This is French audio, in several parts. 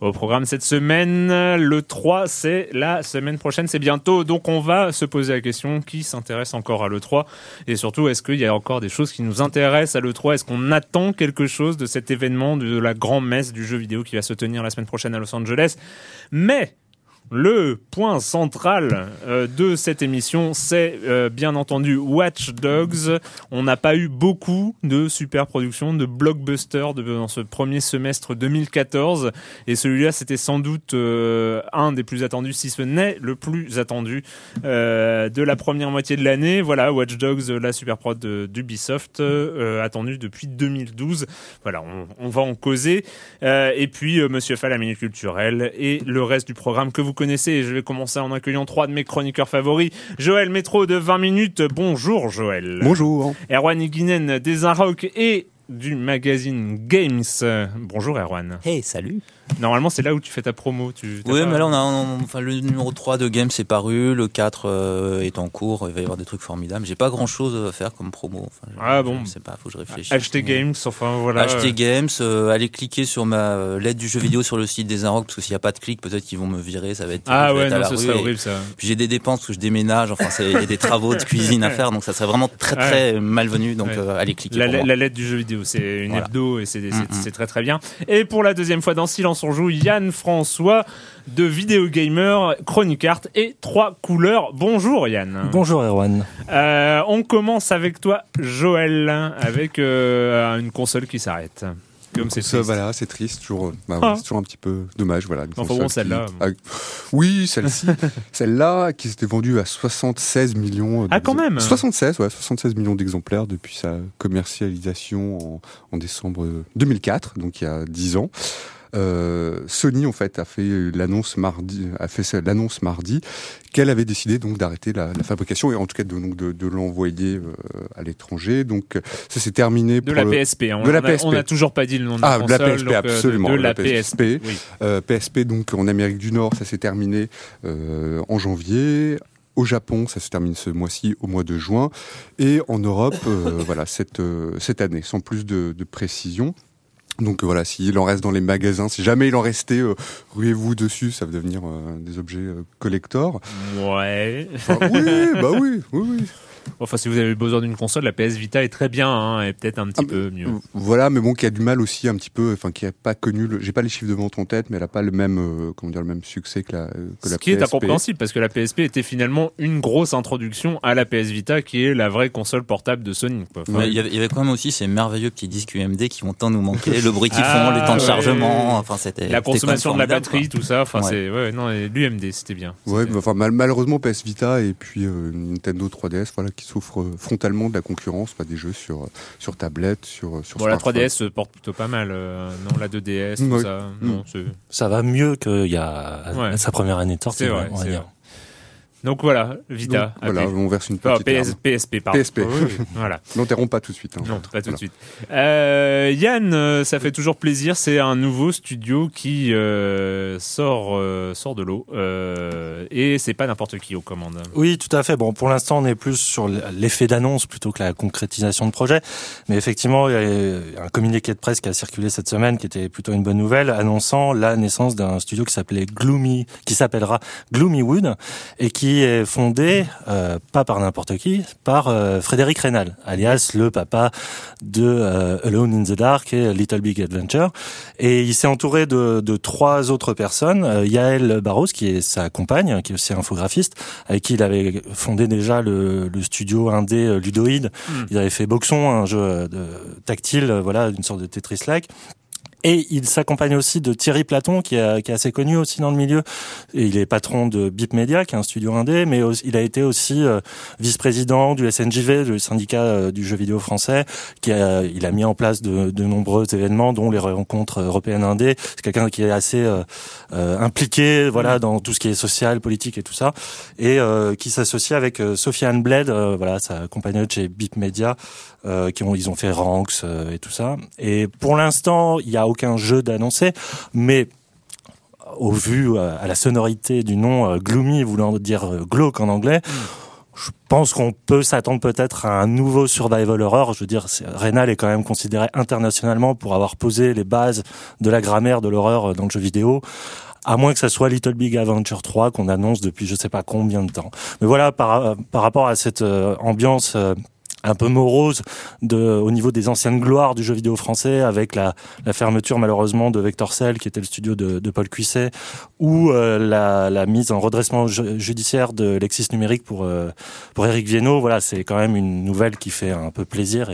Au programme cette semaine, le 3, c'est la semaine prochaine, c'est bientôt. Donc on va se poser la question qui s'intéresse encore à l'E3 et surtout est-ce qu'il y a encore des choses qui nous intéressent à l'E3 Est-ce qu'on attend quelque chose de cet événement, de la grande messe du jeu vidéo qui va se tenir la semaine prochaine à Los Angeles? Mais le point central euh, de cette émission, c'est euh, bien entendu Watch Dogs. On n'a pas eu beaucoup de super productions, de blockbusters dans ce premier semestre 2014. Et celui-là, c'était sans doute euh, un des plus attendus, si ce n'est le plus attendu de la première moitié de l'année. Voilà, Watch Dogs, la super prod d'Ubisoft, attendue depuis 2012. Voilà, on, va en causer. et puis, Monsieur Fall, la minute culturelle et le reste du programme que vous connaissez. Je vais commencer en accueillant trois de mes chroniqueurs favoris. Joël Métro de 20 minutes. Bonjour Joël. Bonjour. Erwan Iguinen des Inrock et du magazine Games. Bonjour Erwan. Hey, salut. Normalement, c'est là où tu fais ta promo. Tu, oui, mais là, on a, enfin, le numéro 3 de Games est paru, le 4 euh, est en cours, il va y avoir des trucs formidables. J'ai pas grand chose à faire comme promo. Enfin, ah bon Je sais pas, faut que je réfléchisse. Acheter Games, enfin voilà. Acheter Games, euh, aller cliquer sur ma euh, lettre du jeu vidéo sur le site des Inrocks, parce que s'il n'y a pas de clic, peut-être qu'ils vont me virer, ça va être. Ah ouais, non, ce serait horrible ça. Puis j'ai des dépenses, que je déménage, enfin, il y a des travaux de cuisine à faire, donc ça serait vraiment très très malvenu, donc allez cliquer. La, la, lettre du jeu vidéo, c'est une hebdo et mm, mm. c'est très très bien. Et pour la deuxième fois dans Silence on joue, Yann François de Vidéo Gamer, Chronic Art et trois couleurs. Bonjour Yann. Bonjour Erwan. Euh, on commence avec toi Joël, avec euh, une console qui s'arrête. Comme c'est ça, voilà, c'est triste, toujours, bah, ah. c'est toujours un petit peu dommage, voilà. Enfin bon, celle-là. Oui, celle-ci, celle-là, qui s'était vendue à 76 millions. Ah, quand même. 76, ouais, 76 millions d'exemplaires depuis sa commercialisation en, en décembre 2004, donc il y a 10 ans. Euh, Sony en fait a fait l'annonce mardi, a fait l'annonce mardi qu'elle avait décidé donc d'arrêter la, la, fabrication et en tout cas de, donc de, de l'envoyer euh, à l'étranger. Donc ça s'est terminé de la PSP. Hein. de la PSP. On n'a toujours pas dit le nom de ah, la console. de la PSP absolument. De la, PSP. Euh, PSP donc en Amérique du Nord ça s'est terminé euh, en janvier. Au Japon, ça se termine ce mois-ci, au mois de juin, et en Europe, euh, voilà cette cette année, sans plus de, de précision. Donc voilà, s'il en reste dans les magasins, si jamais il en restait, euh, ruez-vous dessus, ça va devenir euh, des objets euh, collector. Ouais. oui, bah oui, oui, oui. Enfin, si vous avez besoin d'une console, la PS Vita est très bien, hein, et peut-être un petit ah, peu mieux. Voilà, mais bon, qui a du mal aussi un petit peu, enfin, qui a pas connu, le... j'ai pas les chiffres de vente en tête, mais elle a pas le même, euh, comment dire, le même succès que la, que Ce la qui est incompréhensible, parce que la PSP était finalement une grosse introduction à la PS Vita, qui est la vraie console portable de Sony. il, y avait, quand même aussi ces merveilleux petits disques UMD qui vont tant nous manquer. le bruit qu'ils font, les temps de Ah, chargement. Enfin, c'était La consommation de la batterie, tout ça. Enfin, Ouais. c'est ouais, non, l'UMD, c'était bien. Ouais, enfin, mal- malheureusement, PS Vita et puis euh, Nintendo 3DS, voilà, qui souffrent euh, frontalement de la concurrence, pas des jeux sur, euh, sur tablette, sur, euh, sur Bon, la smartphone. 3DS se porte plutôt pas mal. euh, non, la 2DS, tout ça. Mm. Non, c'est- Ça va mieux qu'il y a Ouais. sa première année de sortie, C'est vrai, on va c'est dire. vrai. Donc voilà, Vita. Donc, voilà, on verse une petite PS, larme. PSP, pardon. PSP. Oui, voilà. N'enterrons pas tout de suite. hein. Non, pas tout de suite. Euh, Yann, euh, ça fait toujours plaisir. C'est un nouveau studio qui euh, sort, euh, sort de l'eau. Euh, et c'est pas n'importe qui aux commandes. Oui, tout à fait. Bon, pour l'instant, on est plus sur l'effet d'annonce plutôt que la concrétisation de projet. Mais effectivement, il y a un communiqué de presse qui a circulé cette semaine, qui était plutôt une bonne nouvelle, annonçant la naissance d'un studio qui s'appelait Gloomy, qui s'appellera Gloomy Wood, et qui est fondé euh, pas par n'importe qui, par euh, Frédéric Reynal, alias le papa de euh, Alone in the Dark et Little Big Adventure. Et il s'est entouré de, de trois autres personnes. Yael Barros, qui est sa compagne, qui est aussi infographiste, avec qui il avait fondé déjà le, le studio indé Ludoïde. Mm. Il avait fait Boxon, un jeu de, tactile, voilà, une sorte de Tetris-like. Et il s'accompagne aussi de Thierry Platon, qui est, qui est assez connu aussi dans le milieu. Et il est patron de Bip Media, qui est un studio indé, mais aussi- il a été aussi euh, vice-président du SNJV, le syndicat euh, du jeu vidéo français, qui a, il a mis en place de, de nombreux événements, dont les rencontres européennes indées. C'est quelqu'un qui est assez euh, euh, impliqué, voilà, dans tout ce qui est social, politique et tout ça, et euh, qui s'associe avec euh, Sofiane Bled, euh, voilà, sa compagnonne chez Bip Media, euh, qui ont, ils ont fait Ranks euh, et tout ça. Et pour l'instant, il n'y a aucun jeu d'annoncer, mais au vu euh, à la sonorité du nom gloomy voulant dire glauque en anglais, je pense qu'on peut s'attendre peut-être à un nouveau survival horror. Je veux dire, Reynal est quand même considéré internationalement pour avoir posé les bases de la grammaire de l'horreur dans le jeu vidéo. À moins que ça soit Little Big Adventure 3 qu'on annonce depuis je sais pas combien de temps. Mais voilà, par, par rapport à cette euh, ambiance euh, un peu morose au niveau des anciennes gloires du jeu vidéo français, avec la, fermeture malheureusement de Vector Cell, qui était le studio de, Paul Cuisset, ou euh, la, mise en redressement ju- judiciaire de Lexis Numérique pour, euh, pour Eric. Voilà, c'est quand même une nouvelle qui fait un peu plaisir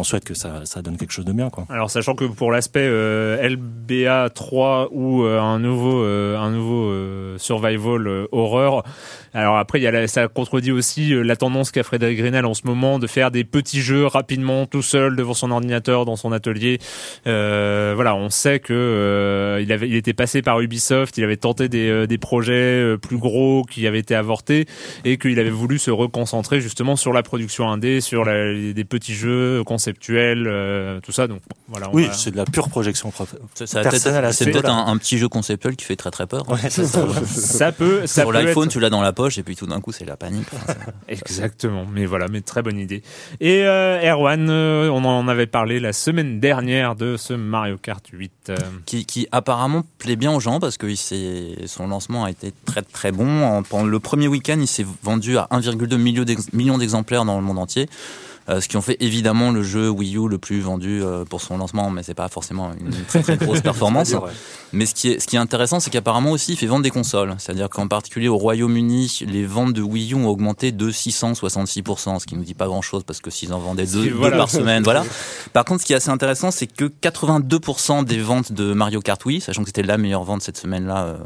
on souhaite que ça, ça donne quelque chose de bien. Quoi. Alors sachant que pour l'aspect euh, LBA 3 ou euh, un nouveau euh, un nouveau euh, survival euh, horreur, alors après y a la- ça contredit aussi euh, la tendance qu'a Frédéric Grenal en ce moment de faire des petits jeux rapidement tout seul devant son ordinateur dans son atelier. Voilà, on sait que il avait il était passé par Ubisoft, il avait tenté des des projets plus gros qui avaient été avortés et qu'il avait voulu se reconcentrer justement sur la production indé, sur la- des petits jeux euh, tout ça. Donc voilà. on Oui, va- c'est de la pure projection prof- Ça, personnelle C'est peut-être un, un petit jeu conceptuel qui fait très très peur. Ouais, ça. ça peut, ça Sur peut l'iPhone, être- tu l'as dans la poche et puis tout d'un coup, c'est la panique. Enfin, Exactement, mais voilà, mais très bonne idée. Et euh, Erwan, euh, on en avait parlé la semaine dernière de ce Mario Kart 8. euh, qui, qui apparemment plaît bien aux gens parce que il son lancement a été très très bon. En- pendant le premier week-end, il s'est vendu à 1,2 million d'exemplaires dans le monde entier. Euh, ce qui en fait évidemment le jeu Wii U le plus vendu euh, pour son lancement, mais c'est pas forcément une très très grosse performance. Ouais. Mais ce qui est, ce qui est intéressant, c'est qu'apparemment aussi, il fait vendre des consoles. C'est-à-dire qu'en particulier au Royaume-Uni, les ventes de Wii U ont augmenté de 666%, ce qui nous dit pas grand-chose parce que s'ils en vendaient deux, Si, deux voilà. par semaine, voilà. Par contre, ce qui est assez intéressant, c'est que 82% des ventes de Mario Kart Wii, sachant que c'était la meilleure vente cette semaine-là euh,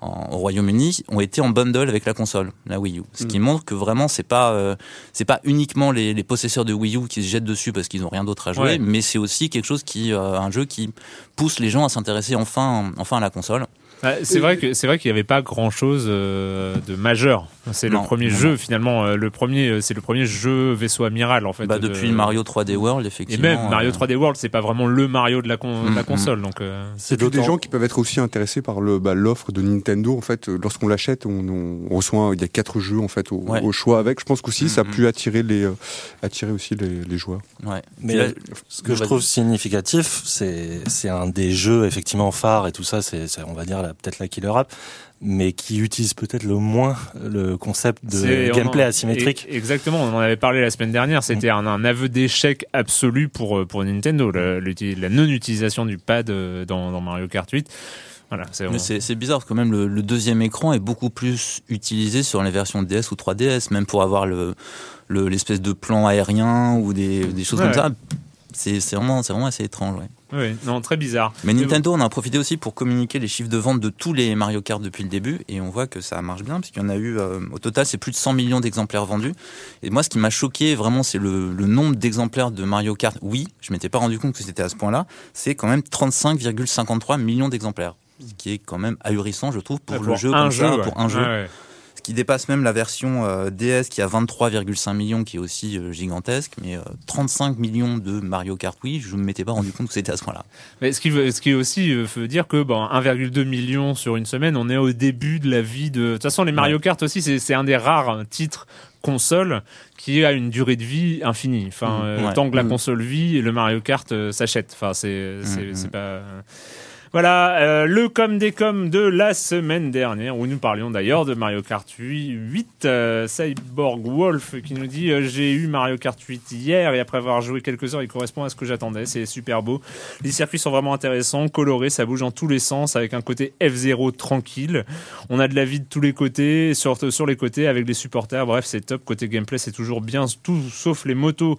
en- au Royaume-Uni, ont été en bundle avec la console, la Wii U. Ce qui montre que vraiment, c'est pas, euh, c'est pas uniquement les, les possesseurs de Wii U qui se jettent dessus parce qu'ils ont rien d'autre à jouer, Ouais. mais c'est aussi quelque chose qui, euh, un jeu qui pousse les gens à s'intéresser enfin, enfin à la console. Ouais, c'est vrai que c'est vrai qu'il n'y avait pas grand chose de majeur. C'est le premier non, jeu non. finalement. euh, Le premier, euh, c'est le premier jeu vaisseau amiral en fait. Bah, de- depuis Mario 3D World, Et effectivement. même Mario euh, 3D World, c'est pas vraiment le Mario de la, con- de la Mm, console. Donc euh, C'est Et des gens qui peuvent être aussi intéressés par le bah, l'offre de Nintendo. En fait, euh, lorsqu'on l'achète, on, on reçoit il y a quatre jeux en fait au, Ouais. au choix avec. Je pense qu'aussi ça a pu attirer les euh, attirer aussi les, les joueurs. Ouais. Mais là, ce que je trouve significatif, c'est c'est un des jeux effectivement phares et tout ça, c'est, on va dire peut-être la killer app, mais qui utilise peut-être le moins le concept de gameplay en- asymétrique. Exactement, on en avait parlé la semaine dernière. C'était un, un aveu d'échec absolu pour, euh, pour Nintendo, la, l'uti- la non-utilisation du pad euh, dans, dans Mario Kart 8. Voilà, c'est Mais c'est c'est bizarre parce que même le, le deuxième écran est beaucoup plus utilisé sur les versions DS ou 3DS, même pour avoir le le- l'espèce de plan aérien ou des, des choses Ouais. comme ça. C'est vraiment, vraiment assez étrange. Ouais. Oui, non, très bizarre. Mais Nintendo en a profité aussi pour communiquer les chiffres de vente de tous les Mario Kart depuis le début et on voit que ça marche bien puisqu'il y en a eu euh, au total c'est plus de 100 millions d'exemplaires vendus et moi ce qui m'a choqué vraiment c'est le, le nombre d'exemplaires de Mario Kart oui je m'étais pas rendu compte que c'était à ce point là c'est quand même 35,53 millions d'exemplaires ce qui est quand même ahurissant je trouve pour, le jeu un comme jeu, ça, ouais. pour un jeu ouais. Qui dépasse même la version euh, DS qui a 23,5 millions qui est aussi euh, gigantesque mais euh, 35 millions de Mario Kart Wii je ne m'étais pas rendu compte que c'était à ce point là Mais ce qui, ce qui aussi euh, veut dire que bon, 1,2 million sur une semaine, on est au début de la vie de. De toute façon, les Mario Kart aussi, c'est un des rares titres console qui a une durée de vie infinie. Enfin, euh, Ouais. tant que la Mhm. console vit, le Mario Kart euh, s'achète. Enfin, c'est c'est pas. Voilà, euh, le com des com de la semaine dernière, où nous parlions d'ailleurs de Mario Kart 8, 8 euh, Cyborg Wolf qui nous dit euh, J'ai eu Mario Kart 8 hier et après avoir joué quelques heures, il correspond à ce que j'attendais. C'est super beau. Les circuits sont vraiment intéressants, colorés, ça bouge dans tous les sens avec un côté F0 tranquille. On a de la vie de tous les côtés, sur, sur les côtés avec les supporters. Bref, c'est top. Côté gameplay, c'est toujours bien, tout sauf les motos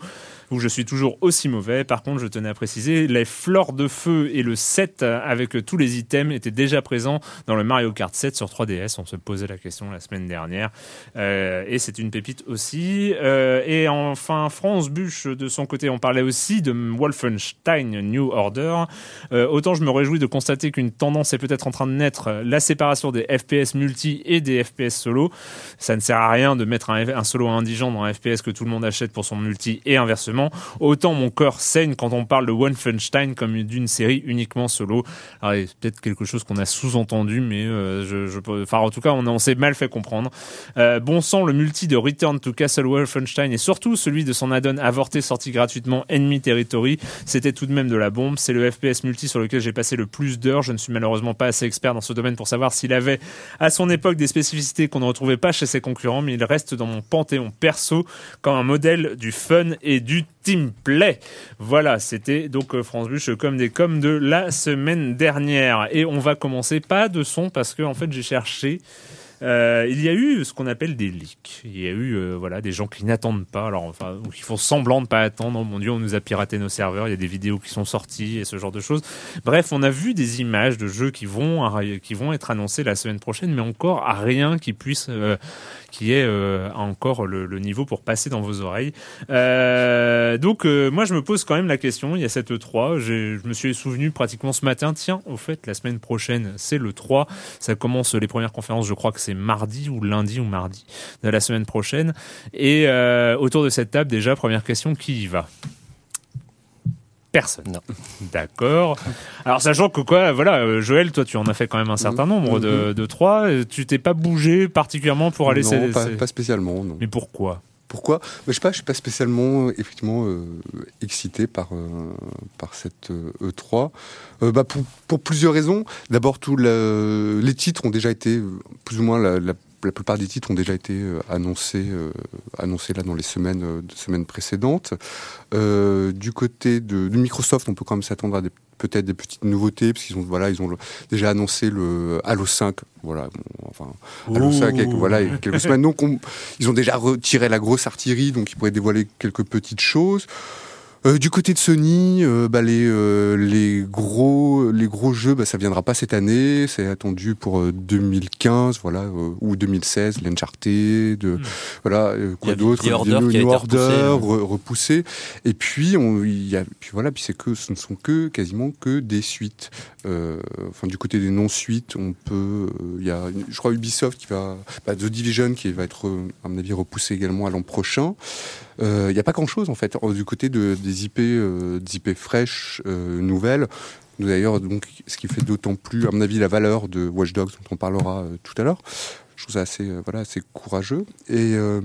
où je suis toujours aussi mauvais. Par contre, je tenais à préciser, les fleurs de feu et le set avec tous les items étaient déjà présents dans le Mario Kart 7 sur 3DS. On se posait la question la semaine dernière. Euh, et c'est une pépite aussi. Euh, et enfin, France Buche, de son côté, on parlait aussi de Wolfenstein New Order. Euh, autant je me réjouis de constater qu'une tendance est peut-être en train de naître, la séparation des FPS multi et des FPS solo. Ça ne sert à rien de mettre un, un solo indigent dans un FPS que tout le monde achète pour son multi et inversement. Autant mon cœur saigne quand on parle de Wolfenstein comme d'une série uniquement solo. Alors, a peut-être quelque chose qu'on a sous-entendu, mais euh, je, je, enfin, en tout cas, on, on s'est mal fait comprendre. Euh, bon sang, le multi de Return to Castle Wolfenstein et surtout celui de son add-on avorté sorti gratuitement Enemy Territory, c'était tout de même de la bombe. C'est le FPS multi sur lequel j'ai passé le plus d'heures. Je ne suis malheureusement pas assez expert dans ce domaine pour savoir s'il avait à son époque des spécificités qu'on ne retrouvait pas chez ses concurrents, mais il reste dans mon panthéon perso comme un modèle du fun et du team play. Voilà, c'était donc euh, France Buche comme des coms de la semaine dernière. Et on va commencer pas de son parce que en fait j'ai cherché. Euh, il y a eu ce qu'on appelle des leaks. Il y a eu euh, voilà des gens qui n'attendent pas, alors enfin ou qui font semblant de pas attendre. Oh mon Dieu, on nous a piraté nos serveurs. Il y a des vidéos qui sont sorties et ce genre de choses. Bref, on a vu des images de jeux qui vont qui vont être annoncés la semaine prochaine, mais encore à rien qui puisse qui ait euh, encore le, niveau pour passer dans vos oreilles. Euh, donc euh, moi je me pose quand même la question, il y a cette E3, j'ai- je me suis souvenu pratiquement ce matin, tiens, au fait la semaine prochaine c'est le 3, ça commence les premières conférences, je crois que c'est mardi ou lundi ou mardi de la semaine prochaine. Et autour de cette table déjà, première question, qui y va? Personne. Non. D'accord. Alors sachant que quoi, voilà, euh, Joël, toi tu en as fait quand même un certain nombre de, de trois. euh, Tu t'es pas bougé particulièrement pour aller. non, c'est- pas, c'est- pas spécialement, non. Mais pourquoi? Pourquoi? Mais Je sais pas, je suis pas spécialement euh, effectivement euh, excité par euh, par cette euh, E3. Euh, bah, pour, pour plusieurs raisons. D'abord, tout le- les titres ont déjà été plus ou moins la, la- la plupart des titres ont déjà été euh, annoncés euh, annoncés là dans les semaines euh, semaines précédentes. Du côté de, de Microsoft, on peut quand même s'attendre à peut-être des petites nouveautés parce qu'ils ont voilà ils ont le- déjà annoncé le Halo 5 voilà bon, enfin Halo 5 avec, voilà il y a quelques semaines donc on- ils ont déjà retiré la grosse artillerie, donc ils pourraient dévoiler quelques petites choses. Euh, du côté de Sony, euh, bah, les, euh, les, gros, les gros jeux, bah, ça viendra pas cette année. C'est attendu pour euh, 2015, voilà, euh, ou 2016, l'Uncharted, euh, Mm. voilà, euh, quoi d'autre, The Order New qui a été Order, repoussé, re- repoussé. Et puis, on, il y a, puis voilà, puis c'est que ce ne sont que quasiment que des suites. Euh, enfin, du côté des non-suites, on peut, euh, il y a, je crois Ubisoft qui va, bah, The Division qui va être, euh, à mon avis, repoussé également à l'an prochain. Euh, Il n'y a pas grand-chose en fait Euh, du côté de, des IP, euh, des IP fraîches, euh, nouvelles. D'ailleurs, donc, ce qui fait d'autant plus, à mon avis, la valeur de Watch Dogs, dont on parlera euh, tout à l'heure. Je trouve ça assez, euh, voilà, assez courageux. Et euh,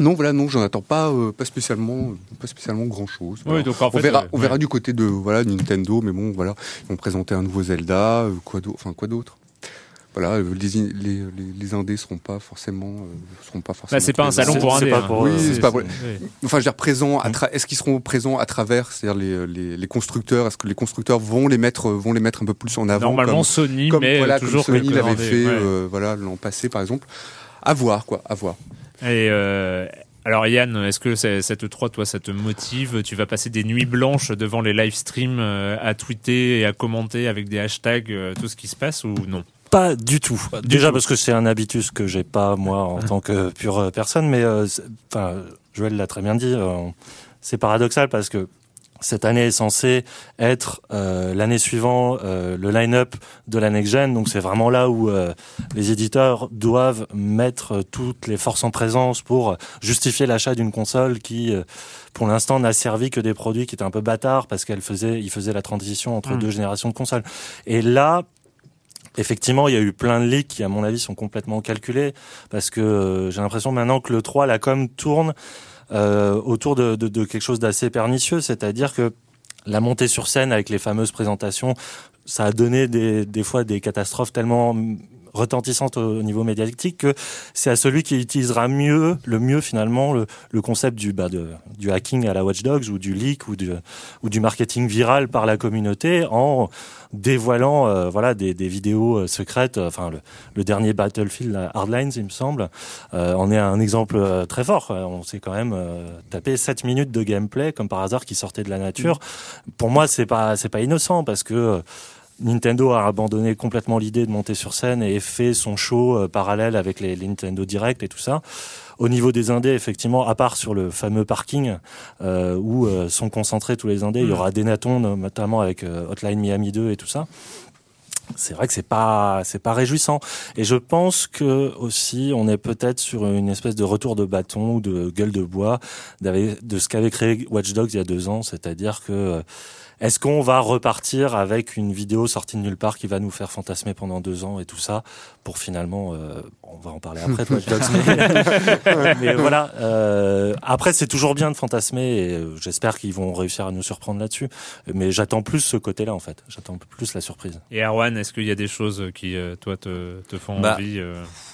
non, voilà, non, j'en attends pas, euh, pas spécialement, pas spécialement grand chose. Oui, donc en on verra, euh, on verra du côté de voilà Nintendo, mais bon, voilà, ils vont présenter un nouveau Zelda, euh, quoi d'autre, enfin quoi d'autre? Voilà, euh, les, in- les, les, les indés seront pas forcément, euh, seront pas forcément. Bah, c'est pas un salon pour pour, Oui, euh, c'est pas pour-. Enfin, je veux dire, Mmh. tra- est-ce qu'ils seront présents à travers, c'est-à-dire les, les, les constructeurs, est-ce que les constructeurs vont les mettre, vont les mettre un peu plus en avant Normalement comme, Sony, comme, mais voilà, toujours comme Sony l'avait indés, fait, ouais. euh, voilà, l'an passé par exemple. À voir, quoi, à voir. Et euh, Alors Yann, est-ce que cette 3, toi, ça te motive? Tu vas passer des nuits blanches devant les live streams à tweeter et à commenter avec des hashtags tout ce qui se passe ou non? Pas du tout. Déjà parce que c'est un habitus que j'ai pas moi en tant que pure personne, mais enfin Joël l'a très bien dit. c'est paradoxal parce que cette année est censée être euh, l'année suivante euh, le line-up de la next gen. Donc c'est vraiment là où euh, les éditeurs doivent mettre toutes les forces en présence pour justifier l'achat d'une console qui, pour l'instant, n'a servi que des produits qui étaient un peu bâtards parce qu'elle faisait, il faisait la transition entre hmm. deux générations de consoles. Et là, Effectivement, il y a eu plein de leaks qui, à mon avis, sont complètement calculés parce que j'ai l'impression maintenant que le 3, la com tourne euh, autour de, quelque chose d'assez pernicieux, c'est-à-dire que la montée sur scène avec les fameuses présentations, ça a donné des fois des catastrophes tellement retentissante au niveau médiatique que c'est à celui qui utilisera mieux, le mieux finalement, le, le concept du, bah, de, du hacking à la Watch Dogs ou du leak ou du, ou du marketing viral par la communauté en dévoilant euh, voilà des, des, vidéos euh, secrètes. Enfin, le, le dernier Battlefield, Hardlines, il me semble, euh, en est un exemple euh, très fort. On s'est quand même tapé 7 minutes de gameplay comme par hasard qui sortait de la nature. Pour moi, c'est pas c'est pas innocent parce que Nintendo a abandonné complètement l'idée de monter sur scène et fait son show euh, parallèle avec les, Nintendo Direct et tout ça. Au niveau des indés, effectivement, à part sur le fameux parking euh, où euh, sont concentrés tous les indés, il y mm. aura des natons, notamment avec Hotline Miami 2 et tout ça. C'est vrai que c'est pas c'est pas réjouissant et je pense que aussi on est peut-être sur une espèce de retour de bâton ou de gueule de bois de ce qu'avait créé Watch Dogs il y a deux ans, c'est-à-dire que est-ce qu'on va repartir avec une vidéo sortie de nulle part qui va nous faire fantasmer pendant deux ans et tout ça pour finalement, euh, on va en parler après, mais, mais, voilà. Euh, après, c'est toujours bien de fantasmer et euh, j'espère qu'ils vont réussir à nous surprendre là-dessus. Mais j'attends plus ce côté-là en fait. J'attends plus la surprise. Et Erwan, est-ce qu'il y a des choses qui toi te, te font bah, envie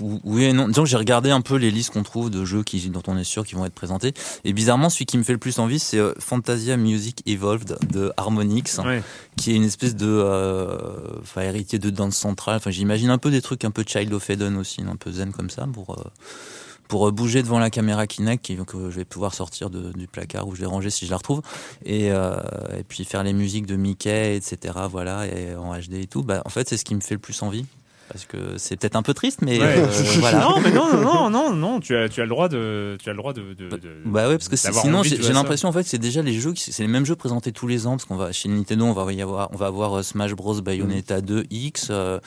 Oui et non. Disons que j'ai regardé un peu les listes qu'on trouve de jeux qui, dont on est sûr qu'ils vont être présentés. Et bizarrement, celui qui me fait le plus envie, c'est Fantasia Music Evolved de Harmony qui est une espèce de euh, enfin, héritier de danse centrale. Enfin, j'imagine un peu des trucs un peu Child of Eden aussi, un peu zen comme ça pour euh, pour bouger devant la caméra Kinect que je vais pouvoir sortir du placard où je l'ai rangé si je la retrouve. Et, euh, et puis faire les musiques de Mickey etc voilà et en HD et tout. Bah en fait c'est ce qui me fait le plus envie parce que c'est peut-être un peu triste, mais euh, voilà. Non, mais non, non, non, non, tu as, tu as le droit de, tu as le droit de. de, de bah ouais, parce que sinon j'ai l'impression en fait c'est déjà les jeux, c'est les mêmes jeux présentés tous les ans, parce qu'on va chez Nintendo, on va y avoir, on va avoir euh, Smash Bros Bayonetta 2 X. Euh,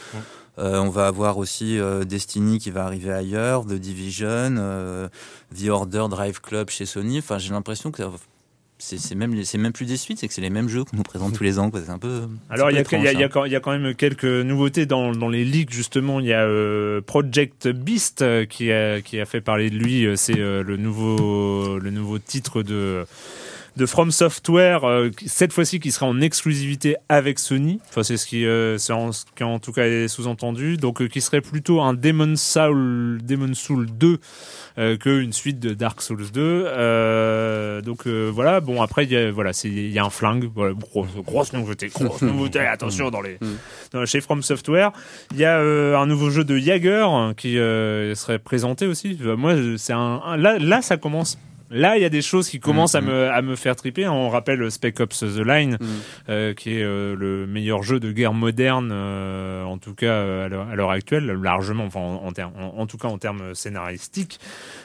on va avoir aussi Destiny qui va arriver ailleurs, The Division, The Order, Drive Club chez Sony. Enfin, j'ai l'impression que c'est même c'est même plus des suites c'est que c'est les mêmes jeux qu'on nous présente tous les ans c'est un peu alors il y, y, y, a quand même quelques nouveautés dans, dans les leaks justement. Il y a euh, Project Beast euh, qui a qui a fait parler de lui. Euh, c'est le nouveau le nouveau titre de de From Software, cette fois-ci qui sera en exclusivité avec Sony. Enfin, c'est ce qui, c'est en, qui en tout cas est sous-entendu. Donc, qui serait plutôt un Demon Soul, Demon Soul 2 euh, qu'une suite de Dark Souls 2. Euh, donc euh, voilà, bon après il y a, voilà, c'est il y a un flingue, voilà, grosse, grosse nouveauté, grosse nouveauté. Attention dans les mm. dans, chez From Software, il y a un nouveau jeu de Jagger qui serait présenté aussi. Moi, c'est un, là là ça commence Là, il y a des choses qui commencent à, mm, me, à me faire triper. On rappelle Spec Ops The Line, mm. euh, qui est euh, le meilleur jeu de guerre moderne, euh, en tout cas à l'heure actuelle, largement, enfin en, en, en, tout cas en termes scénaristiques.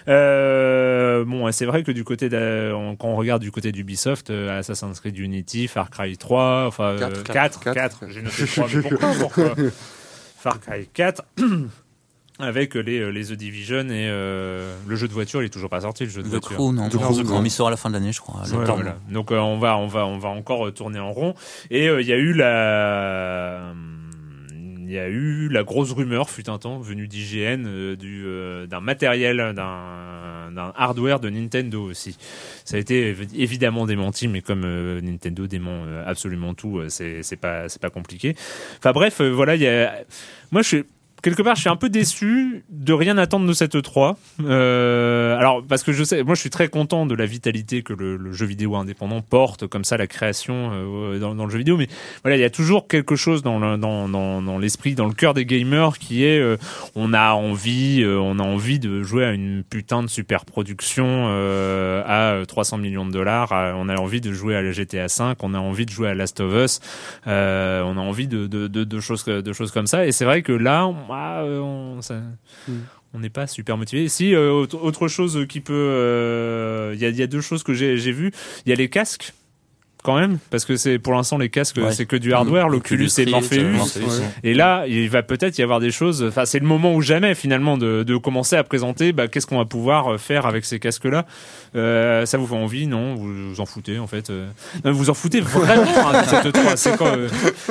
bon, c'est vrai que du côté quand on regarde du côté d'Ubisoft, Assassin's Creed Unity, Far Cry 3, enfin 4, 4, 4, j'ai noté 3, mais pourquoi, pourquoi? Far Cry 4 avec les, euh, les The Division et euh, le jeu de voiture, il est toujours pas sorti le jeu de voiture. Crew, non, The Crew, il sort à la fin de l'année, je crois. Donc euh, on va on va on va encore tourner en rond et il y a eu la il y a eu la grosse rumeur fut un temps venue d'IGN du d'un matériel d'un d'un hardware de Nintendo aussi. Ça a été évidemment démenti mais comme Nintendo dément absolument tout, c'est c'est pas c'est pas compliqué. Enfin bref, voilà, il y a moi je suis quelque part, je suis un peu déçu de rien attendre de cette E3. Euh, alors, parce que je sais, moi, je suis très content de la vitalité que le, le jeu vidéo indépendant porte, comme ça, la création euh, dans, dans, le jeu vidéo. Mais voilà, il y a toujours quelque chose dans, le, dans, dans, dans l'esprit, dans le cœur des gamers, qui est, euh, on a envie, euh, on a envie de jouer à une putain de super production euh, à 300 millions de dollars. on a envie de jouer à la GTA 5, on a envie de jouer à Last of Us, on a envie de, de, de, choses, de choses comme ça. Et c'est vrai que là, ah, euh, on, hmm. on n'est pas super motivé. Si euh, autre chose qui peut, euh, il y, a, y, a, deux choses que j'ai vues. Il y a les casques quand même parce que c'est pour l'instant les casques c'est que du hardware. l'Oculus et Morpheus et là il va peut-être y avoir des choses enfin c'est le moment ou jamais finalement de, de commencer à présenter bah, qu'est-ce qu'on va pouvoir faire avec ces casques là euh, ça vous fait envie non? Vous vous en foutez en fait euh... non, vous en foutez vraiment hein, cette 3 c'est quand euh...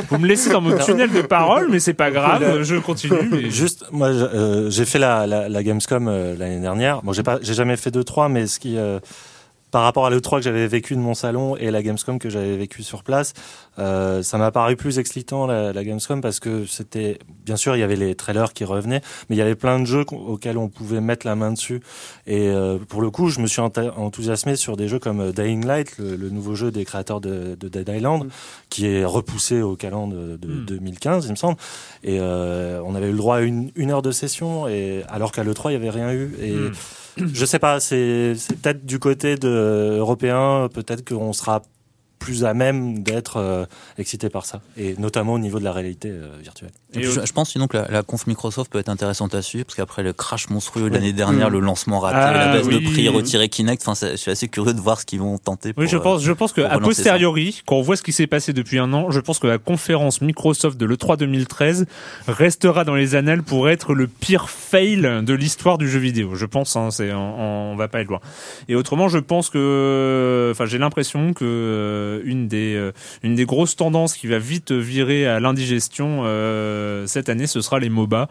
vous me laissez dans mon tunnel de parole mais c'est pas grave je continue juste moi euh, j'ai fait la, la, la Gamescom euh, l'année dernière. Bon j'ai pas j'ai jamais fait de 3 mais ce qui par rapport à l'E3 que j'avais vécu de mon salon et la Gamescom que j'avais vécu sur place, euh, ça m'a paru plus excitant la, la Gamescom parce que c'était, bien sûr, il y avait les trailers qui revenaient, mais il y avait plein de jeux auxquels on pouvait mettre la main dessus. Et euh, pour le coup, je me suis enthousiasmé sur des jeux comme euh, Dying Light, le, le nouveau jeu des créateurs de, de Dead Island, mm. qui est repoussé au calendrier de, de mm. 2015, il me semble. Et euh, on avait eu le droit à une, une heure de session, et alors qu'à l'E3, il y avait rien eu. Et mm je sais pas, c'est peut-être du côté de européen, peut-être qu'on sera plus à même d'être euh, excité par ça, et notamment au niveau de la réalité euh, virtuelle. Et je, je, pense sinon que la, la, conf Microsoft peut être intéressante à suivre, parce qu'après le crash monstrueux l'année dernière, mmh. le lancement raté, ah, la baisse oui. de prix, retirer Kinect, enfin, je suis assez curieux de voir ce qu'ils vont tenter. Pour, oui, je pense, je pense que a posteriori, ça. quand on voit ce qui s'est passé depuis un an, je pense que la conférence Microsoft de l'E3 2013 restera dans les annales pour être le pire fail de l'histoire du jeu vidéo. Je pense, hein, c'est, on, on va pas être loin. Et autrement, je pense que, enfin, j'ai l'impression que euh, une des euh, une des grosses tendances qui va vite virer à l'indigestion euh, cette année, ce sera les MOBA.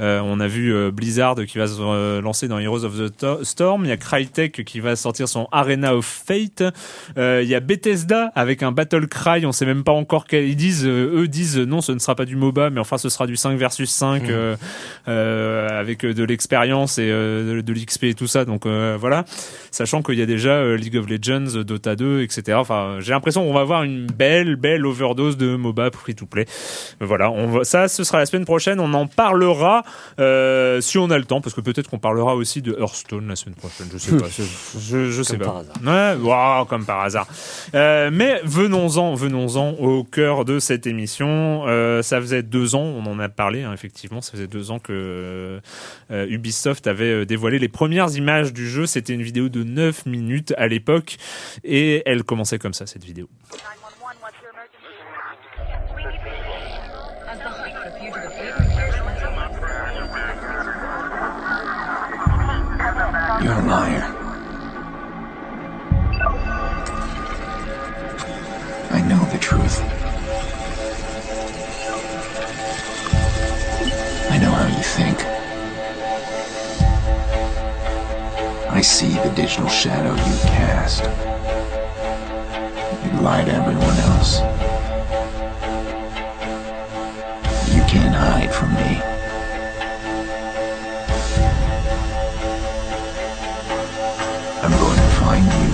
Euh, on a vu Blizzard qui va se lancer dans Heroes of the Storm. Il y a Crytek qui va sortir son Arena of Fate. il y a Bethesda avec un Battle Cry. On sait même pas encore quel. Ils disent, eux disent non, ce ne sera pas du MOBA, mais enfin ce sera du 5 versus 5 mmh. avec de l'expérience et de, de l'XP et tout ça. Donc voilà, sachant qu'il y a déjà League of Legends, Dota 2, etc. Enfin, j'ai l'impression qu'on va avoir une belle, belle overdose de MOBA free to play. Voilà, on va, ça, ce sera la semaine prochaine. On en parlera euh, si on a le temps, parce que peut-être qu'on parlera aussi de Hearthstone la semaine prochaine. Je sais pas. Je, je sais comme pas. Par hasard. Ouais, wow, comme par hasard. Euh, mais venons-en, venons-en au cœur de cette émission. Euh, ça faisait deux ans, on en a parlé, hein, effectivement. Ça faisait deux ans que euh, Ubisoft avait dévoilé les premières images du jeu. C'était une vidéo de 9 minutes à l'époque, et elle commençait comme ça cette vidéo. You're a liar. I know the truth. I know how you think. I see the digital shadow you cast. You lie to everyone else. Hide from me. I'm going to find you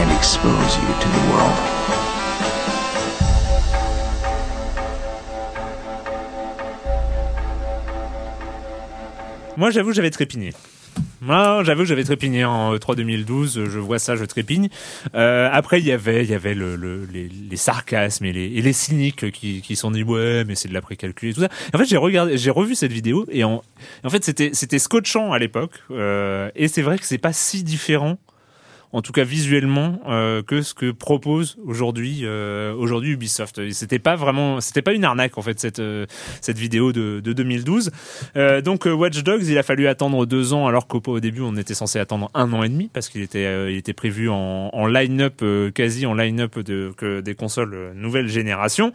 and expose you to the world. Moi, j'avoue, j'avais trépigné. Moi, j'avoue, j'avais trépigné en 3 2012. Je vois ça, je trépigne. Euh, après, il y avait, il y avait le, le, les, les, sarcasmes et les, et les cyniques qui, qui sont dit ouais, mais c'est de la précalculé et tout ça. En fait, j'ai regardé, j'ai revu cette vidéo et en, en fait, c'était, c'était scotchant à l'époque. Euh, et c'est vrai que c'est pas si différent en tout cas visuellement, euh, que ce que propose aujourd'hui euh, aujourd'hui Ubisoft. C'était pas vraiment, c'était pas une arnaque en fait cette euh, cette vidéo de, de 2012. Euh, donc euh, Watch Dogs, il a fallu attendre deux ans alors qu'au début on était censé attendre un an et demi parce qu'il était il était prévu en, en line-up quasi en line-up de que des consoles nouvelle génération.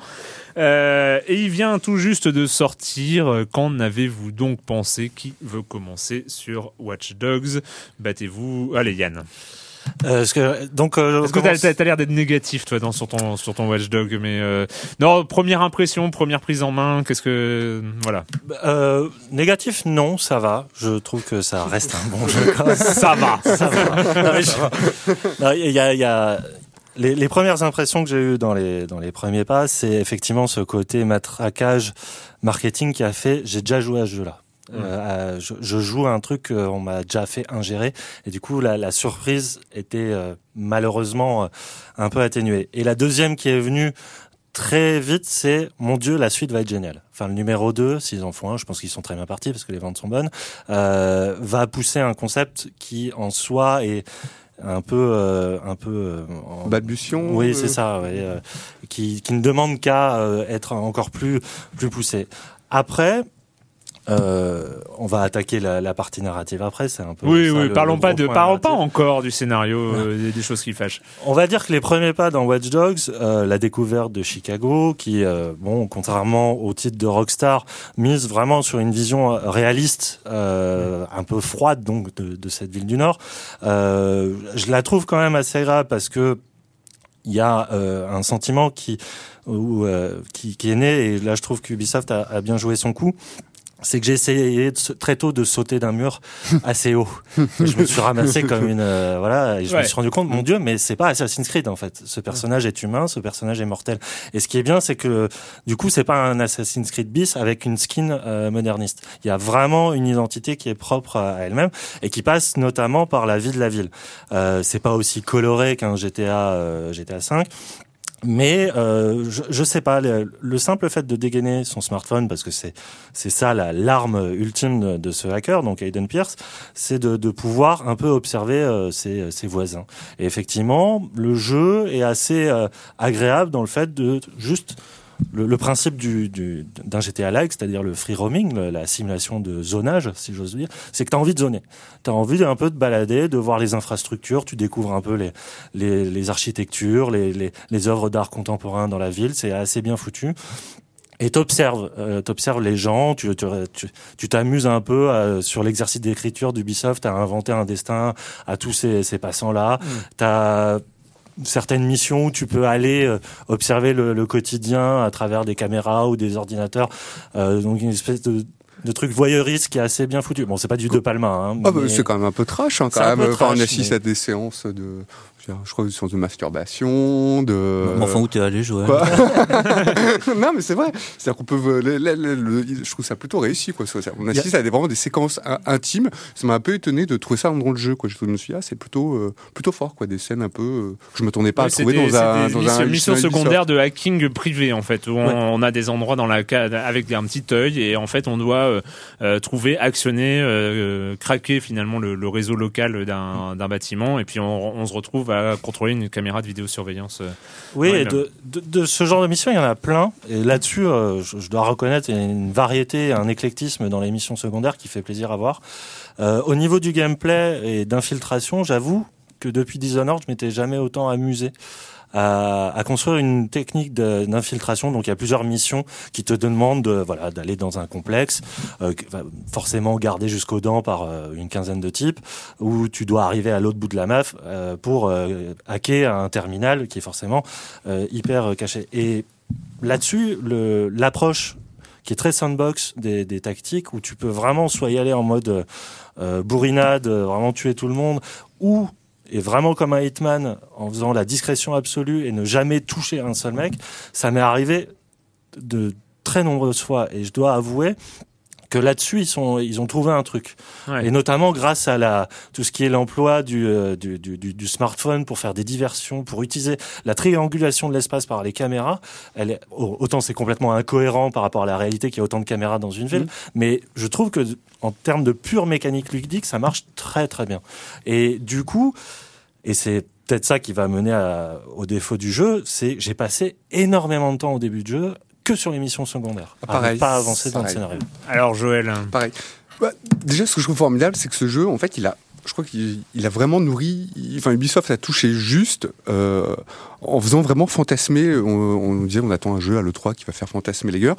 et il vient tout juste de sortir. Qu'en avez-vous donc pensé? Qui veut commencer sur Watch Dogs? Battez-vous. Allez Yann. Euh, parce que, donc, euh, Parce que t'as, t'as l'air d'être négatif, toi, dans, sur ton, sur ton Watchdog, mais euh, non, première impression, première prise en main, qu'est-ce que, voilà. euh, négatif, non, ça va. Je trouve que ça reste un bon jeu. Ça va. ça je- Il y a, il y a- les, les premières impressions que j'ai eues dans les, dans les premiers pas, c'est effectivement ce côté matraquage marketing qui a fait j'ai déjà joué à ce jeu-là. Euh, je, je joue à un truc qu'on m'a déjà fait ingérer et du coup la, la surprise était euh, malheureusement euh, un peu atténuée. Et la deuxième qui est venue très vite, c'est mon Dieu, la suite va être géniale. Enfin, le numéro 2, s'ils en font un, je pense qu'ils sont très bien partis parce que les ventes sont bonnes, euh, va pousser un concept qui en soi est un peu, euh, un peu euh, en- Balbutiant. oui, euh, c'est ça, ouais, euh, qui, qui ne demande qu'à euh, être encore plus, plus poussé. Après, euh, on va attaquer la, la partie narrative après, c'est un peu. Oui, ça, oui, le- parlons le pas de, parlons pas encore du scénario, euh, des, des choses qui fâchent. On va dire que les premiers pas dans Watch Dogs, euh, la découverte de Chicago, qui, euh, bon, contrairement au titre de Rockstar, mise vraiment sur une vision euh, réaliste, euh, un peu froide donc de, de cette ville du Nord. Euh, je la trouve quand même assez agréable parce que il y a euh, un sentiment qui, où, euh, qui, qui est né, et là je trouve qu'Ubisoft a, a bien joué son coup. C'est que j'ai essayé de très tôt de sauter d'un mur assez haut. Et je me suis ramassé comme une euh, voilà et je me suis rendu compte mon dieu mais c'est pas Assassin's Creed en fait. Ce personnage est humain, ce personnage est mortel. Et ce qui est bien c'est que du coup c'est pas un Assassin's Creed bis avec une skin euh, moderniste. Il y a vraiment une identité qui est propre à à elle-même et qui passe notamment par la vie de la ville. Euh, c'est pas aussi coloré qu'un GTA euh, GTA 5 mais euh, je, je sais pas, le, le simple fait de dégainer son smartphone, parce que c'est c'est ça la l'arme ultime de, ce hacker, donc Aiden Pierce, c'est de, de pouvoir un peu observer euh, ses, ses voisins. Et effectivement, le jeu est assez euh, agréable dans le fait de juste le, le principe du, du, d'un GTA-like, c'est-à-dire le free roaming, le- la simulation de zonage, si j'ose dire, c'est que tu as envie de zoner. Tu as envie un peu de balader, de voir les infrastructures, tu découvres un peu les, les, les architectures, les, les, les œuvres d'art contemporain dans la ville, c'est assez bien foutu. Et t'observes, euh, t'observes les gens, tu tu tu- tu t'amuses un peu euh, sur l'exercice d'écriture d'Ubisoft à inventer un destin à tous ces, ces passants-là. T'as certaines missions où tu peux aller euh, observer le, le quotidien à travers des caméras ou des ordinateurs. Euh, donc une espèce de, de truc voyeuriste qui est assez bien foutu. Bon, c'est pas du De Palma. Hein, Ah bah, c'est quand même un peu trash, hein, quand même. Enfin, on assiste mais- à des séances de, je crois, des séances de masturbation, de. Mais Enfin, où t'es allé, Joël Quoi non, mais c'est vrai. C'est-à-dire qu'on peut. le- le- le- le- je trouve ça plutôt réussi, quoi. On assiste à des, vraiment des séquences in- intimes. Ça m'a un peu étonné de trouver ça dans le jeu, quoi. Je me suis dit, ah, c'est plutôt, euh, plutôt fort, quoi. Des scènes un peu. euh, que je m'attendais pas Ouais, à c'est trouver des- dans un. Dans Ubisoft. secondaires de hacking privé en fait où on, Ouais. on a des endroits dans la avec un petit œil et en fait on doit euh, euh, trouver actionner euh, craquer finalement le, le réseau local d'un d'un bâtiment et puis on, on se retrouve à contrôler une caméra de vidéosurveillance euh. Oui, de, de, de ce genre de mission, il y en a plein. Et là-dessus, euh, je, je dois reconnaître, il y a une variété, un éclectisme dans les missions secondaires qui fait plaisir à voir. Euh, au niveau du gameplay et d'infiltration, j'avoue que depuis Dishonored, je m'étais jamais autant amusé à, construire une technique d'infiltration. Donc il y a plusieurs missions qui te demandent de, voilà d'aller dans un complexe, euh, forcément gardé jusqu'aux dents par euh, une quinzaine de types, où tu dois arriver à l'autre bout de la map euh, pour hacker un terminal qui est forcément hyper caché. Et là-dessus, l'approche qui est très sandbox des, tactiques, où tu peux vraiment soit y aller en mode bourrinade, vraiment tuer tout le monde, ou et vraiment comme un hitman en faisant la discrétion absolue et ne jamais toucher un seul mec, ça m'est arrivé de très nombreuses fois. Et je dois avouer que là-dessus ils sont ils ont trouvé un truc. Ouais. et notamment grâce à la tout ce qui est l'emploi du, euh, du, du, du, du smartphone pour faire des diversions pour utiliser la triangulation de l'espace par les caméras. Elle est, au- autant c'est complètement incohérent par rapport à la réalité qu'il y a autant de caméras dans une ville mais je trouve que en termes de pure mécanique ludique ça marche très très bien. Et du coup et c'est peut-être ça qui va mener à- au défaut du jeu, c'est j'ai passé énormément de temps au début du jeu que sur les missions secondaires. Ah, pareil, pas avancer dans le scénario. alors Joël Pareil. Bah, déjà, ce que je trouve formidable, c'est que ce jeu, en fait, il a, je crois qu'il il a vraiment nourri. il- Enfin, Ubisoft a touché juste euh, en faisant vraiment fantasmer. On, on nous disait, on attend un jeu à l'E3 qui va faire fantasmer les gars.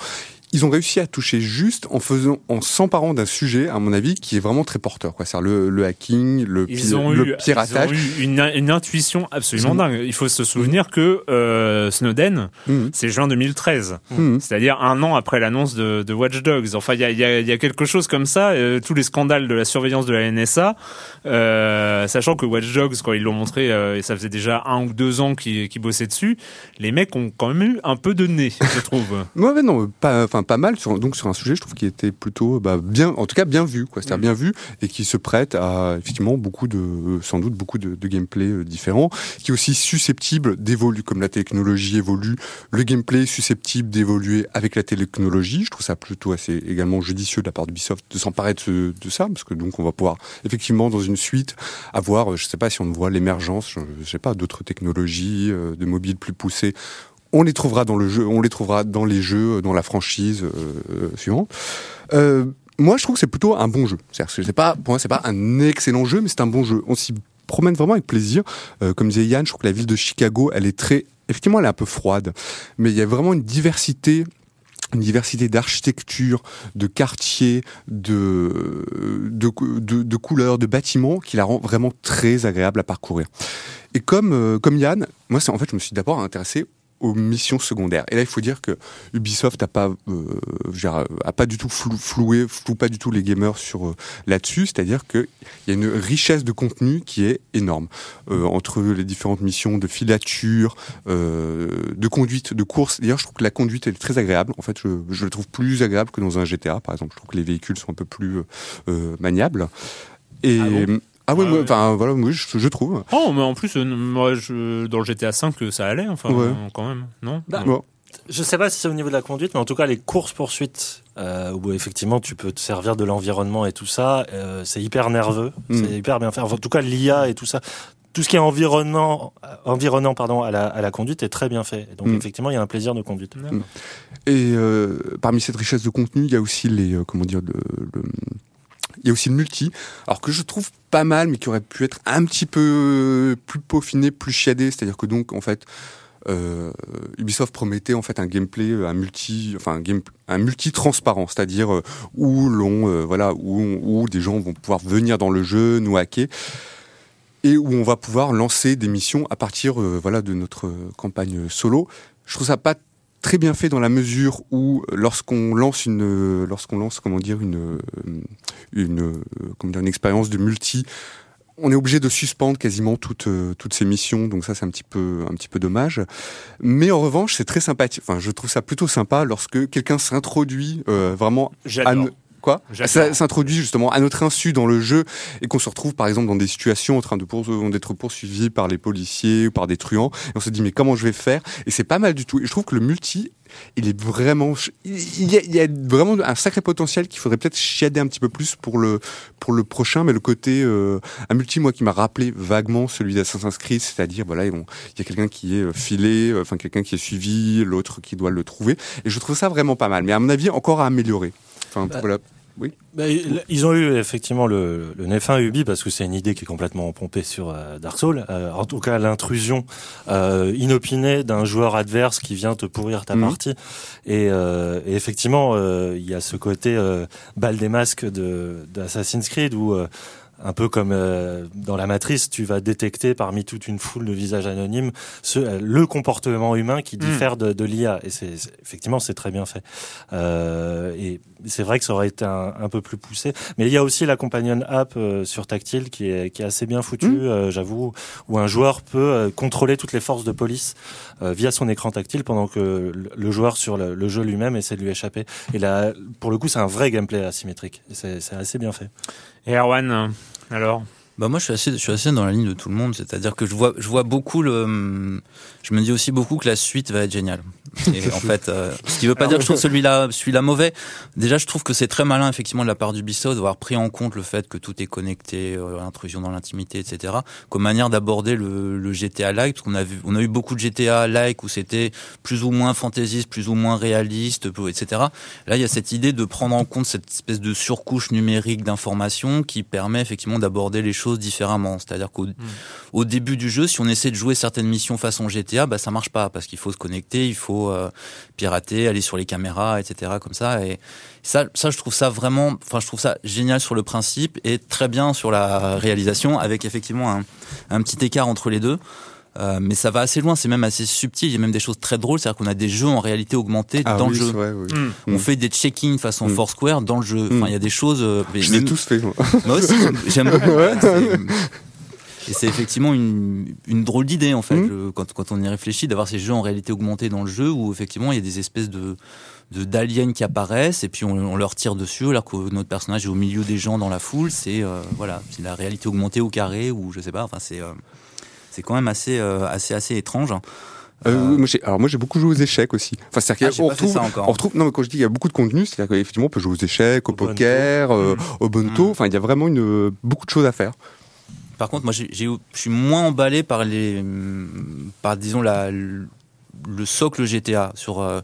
Ils ont réussi à toucher juste en faisant, en s'emparant d'un sujet, à mon avis, qui est vraiment très porteur. Quoi. C'est-à-dire le, le hacking, le, pi- Ils ont, le eu, piratage. ils ont eu une, une intuition absolument dingue. Il faut se souvenir que euh, Snowden, Mhm. c'est juin 2013. Mhm. C'est-à-dire un an après l'annonce de, de Watch Dogs. Enfin, il y a, il y, a, il y a quelque chose comme ça. euh, tous les scandales de la surveillance de la NSA, euh, sachant que Watch Dogs, quand ils l'ont montré, et ça faisait déjà un ou deux ans qu'ils bossaient dessus, les mecs ont quand même eu un peu de nez, je trouve. Ouais, ouais, non, pas, enfin pas mal. Sur, donc sur un sujet, je trouve qui était plutôt bah, bien, en tout cas bien vu, quoi. C'est-à-dire Mm. bien vu et qui se prête à effectivement beaucoup de, sans doute beaucoup de, de gameplay euh, différents, qui est aussi susceptible d'évoluer comme la technologie évolue. Le gameplay est susceptible d'évoluer avec la technologie. Je trouve ça plutôt assez également judicieux de la part d'Ubisoft de s'emparer de, ce- de ça, parce que donc on va pouvoir effectivement dans une suite avoir, euh, je sais pas si on voit l'émergence, je, je sais pas, d'autres technologies, euh, de mobiles plus poussées on les trouvera dans le jeu, on les trouvera dans les jeux, euh, dans la franchise euh, euh, suivante. Euh, moi, je trouve que c'est plutôt un bon jeu. C'est-à-dire que c'est pas, pour moi, c'est pas un excellent jeu, mais c'est un bon jeu. On s'y promène vraiment avec plaisir. Euh, comme disait Yann, je trouve que la ville de Chicago, elle est très, effectivement, elle est un peu froide, mais il y a vraiment une diversité une diversité d'architecture, de quartiers, de, de, de, de couleurs, de bâtiments qui la rend vraiment très agréable à parcourir. Et comme, euh, comme Yann, moi, c'est- en fait, je me suis d'abord intéressé aux missions secondaires. Et là, il faut dire que Ubisoft a pas, euh, a pas du tout flou, floué, floue pas du tout les gamers sur euh, là-dessus. C'est-à-dire qu'il y a une richesse de contenu qui est énorme euh, entre les différentes missions de filature, euh, de conduite, de course. D'ailleurs, je trouve que la conduite est très agréable. En fait, je, je le trouve plus agréable que dans un GTA, par exemple. Je trouve que les véhicules sont un peu plus euh, maniables. Et Ah ah oui, Ah enfin voilà, oui, je, je trouve. Oh, mais en plus, euh, moi, je, dans le GTA 5, ça allait, enfin, Ouais. euh, quand même, non Bah, Bon. Je sais pas si c'est au niveau de la conduite, mais en tout cas les courses poursuites euh, où effectivement tu peux te servir de l'environnement et tout ça, euh, c'est hyper nerveux, Mm. c'est hyper bien fait. Enfin, en tout cas l'IA et tout ça, tout ce qui est environnant, euh, environnant pardon à la, à la conduite est très bien fait. Et donc Mm. effectivement il y a un plaisir de conduite. Et euh, parmi cette richesse de contenu, il y a aussi les euh, comment dire le, le- il y a aussi le multi, alors que je trouve pas mal, mais qui aurait pu être un petit peu plus peaufiné, plus chiadé. C'est-à-dire que donc en fait, euh, Ubisoft promettait en fait un gameplay, un multi, enfin un, multi transparent, c'est-à-dire euh, où l'on, euh, voilà, où, des gens vont pouvoir venir dans le jeu, nous hacker. Et où on va pouvoir lancer des missions à partir euh, voilà de notre euh, campagne solo. Je trouve ça pas très bien fait dans la mesure où euh, lorsqu'on lance une euh, lorsqu'on lance comment dire une euh, une comment dire une expérience de multi on est obligé de suspendre quasiment toutes toutes ces missions. Donc ça c'est un petit peu un petit peu dommage. Mais en revanche c'est très sympathique. Enfin je trouve ça plutôt sympa lorsque quelqu'un s'introduit euh, vraiment à quoi ça s'introduit justement à notre insu dans le jeu et qu'on se retrouve par exemple dans des situations en train de pour- d'être poursuivi par les policiers ou par des truands et on se dit mais comment je vais faire? Et c'est pas mal du tout. Et je trouve que le multi il est vraiment il y a, il y a vraiment un sacré potentiel qu'il faudrait peut-être chiader un petit peu plus pour le pour le prochain. Mais le côté euh, un multi moi qui m'a rappelé vaguement celui d'Assassin's Creed c'est-à-dire voilà il y a quelqu'un qui est euh, filé euh, enfin quelqu'un qui est suivi l'autre qui doit le trouver. Et je trouve ça vraiment pas mal. Mais à mon avis encore à améliorer enfin voilà Bah, ils ont eu effectivement le, le nez fin Ubi parce que c'est une idée qui est complètement pompée sur euh, Dark Souls. Euh, en tout cas, l'intrusion euh, inopinée d'un joueur adverse qui vient te pourrir ta Mhm. partie. Et, euh, et effectivement, euh, il y a ce côté euh, balle des masques de d'Assassin's Creed où euh, un peu comme euh, dans la matrice, tu vas détecter parmi toute une foule de visages anonymes ce, euh, le comportement humain qui diffère de, de l'IA. Et c'est effectivement, c'est très bien fait. Euh, et c'est vrai que ça aurait été un, un peu plus poussé. Mais il y a aussi la companion app euh, sur tactile qui est, qui est assez bien foutue, Mm. euh, j'avoue, où un joueur peut contrôler toutes les forces de police euh, via son écran tactile pendant que le, joueur sur le, le jeu lui-même essaie de lui échapper. Et là, pour le coup, c'est un vrai gameplay asymétrique. C'est c'est assez bien fait. Et Erwan, alors Bah moi je suis assez je suis assez dans la ligne de tout le monde, c'est-à-dire que je vois je vois beaucoup le je me dis aussi beaucoup que la suite va être géniale. Et en fait euh, ce qui veut pas dire que je trouve celui-là celui-là mauvais. Déjà je trouve que c'est très malin effectivement de la part d'Ubisoft d'avoir pris en compte le fait que tout est connecté, euh, intrusion dans l'intimité, etc. Comme manière d'aborder le, le GTA like parce qu'on a vu on a eu beaucoup de GTA like où c'était plus ou moins fantaisiste, plus ou moins réaliste, etc. Là il y a cette idée de prendre en compte cette espèce de surcouche numérique d'information qui permet effectivement d'aborder les choses choses différemment. C'est-à-dire qu'au au début du jeu, si on essaie de jouer certaines missions façon GTA, bah ça marche pas parce qu'il faut se connecter, il faut euh, pirater, aller sur les caméras, etc. comme ça. Et ça, ça, je trouve ça vraiment, enfin, je trouve ça génial sur le principe et très bien sur la réalisation, avec effectivement un, un petit écart entre les deux. Euh, mais ça va assez loin, c'est même assez subtil. Il y a même des choses très drôles, c'est-à-dire qu'on a des jeux en réalité augmentée Ah dans oui, le jeu. vrai, oui. Mm. On fait des check-in façon Mm. Foursquare dans le jeu. Enfin, il y a des choses. euh, Je même- tous fait, moi. moi aussi, j'aime- beaucoup. Et c'est effectivement une, une drôle d'idée en fait, Mm. le- quand, quand on y réfléchit, d'avoir ces jeux en réalité augmentée dans le jeu où effectivement il y a des espèces de de- d'aliens qui apparaissent et puis on, on leur tire dessus alors que notre personnage est au milieu des gens dans la foule. C'est euh, voilà, c'est la réalité augmentée au carré ou je sais pas. Enfin c'est euh, c'est quand même assez euh, assez assez étrange. Euh, oui, moi, j'ai- alors moi j'ai beaucoup joué aux échecs aussi. Enfin, c'est-à-dire Ah, qu'on retrouve, on non mais quand je dis il y a beaucoup de contenu, c'est-à-dire qu'effectivement on peut jouer aux échecs, au, Au bonto. poker, euh, au bonto. Mm. Enfin, il y a vraiment une euh, beaucoup de choses à faire. Par contre, moi, je suis moins emballé par les, par disons la, le socle GTA sur. euh,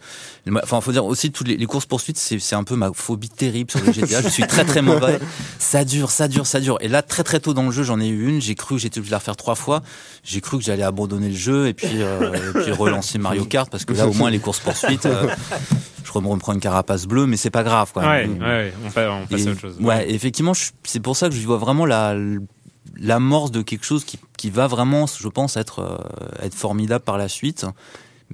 enfin, faut dire aussi toutes les, les courses poursuites, c'est, c'est un peu ma phobie terrible sur le GTA. je suis très très mauvais. Ça dure, ça dure, ça dure. Et là, très très tôt dans le jeu, j'en ai eu une. J'ai cru que j'étais obligé de la refaire trois fois. J'ai cru que j'allais abandonner le jeu et puis euh, et puis relancer Mario Kart parce que là, au moins, les courses poursuites. euh, je me reprends une carapace bleue, mais c'est pas grave. Quoi. Ouais, ouais, on, pa- on passe Et- à autre chose. Ouais, effectivement, je- c'est pour ça que je vois vraiment la l'amorce de quelque chose qui, qui va vraiment, je pense, être euh, être formidable par la suite,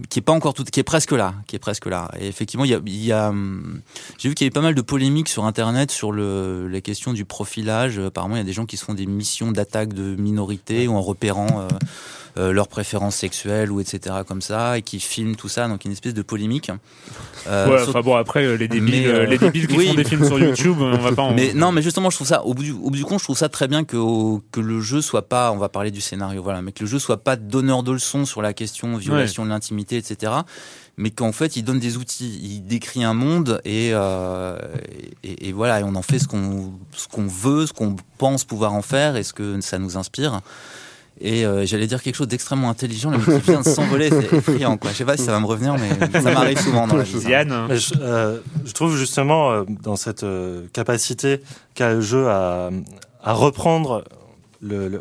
qui est pas encore tout, qui est presque là, qui est presque là. Et effectivement, il y a, il y a hum, j'ai vu qu'il y avait pas mal de polémiques sur Internet sur le la question du profilage. Apparemment, il y a des gens qui se font des missions d'attaque de minorités ou en repérant euh, euh, leurs préférences sexuelles ou etc comme ça et qui filment tout ça, donc une espèce de polémique. Euh, Ouais, enfin bon, après, euh, les débiles, Mais, euh, les débiles qui oui. font des films sur YouTube, on va pas en... Mais non, mais justement, je trouve ça au bout du, au bout du compte, je trouve ça très bien que au- que le jeu soit pas, on va parler du scénario, voilà, mais que le jeu soit pas donneur de leçons sur la question violation de l'intimité, etc. Mais qu'en fait, il donne des outils, il décrit un monde et euh, et, et voilà, et on en fait ce qu'on ce qu'on veut, ce qu'on pense pouvoir en faire et ce que ça nous inspire. Et euh, j'allais dire quelque chose d'extrêmement intelligent, le mec qui vient de s'envoler, c'est effrayant, quoi. Je sais pas si ça va me revenir, mais ça m'arrive souvent dans la vie. Yann je, euh, je trouve justement euh, dans cette euh, capacité qu'a le jeu à, à reprendre le, le,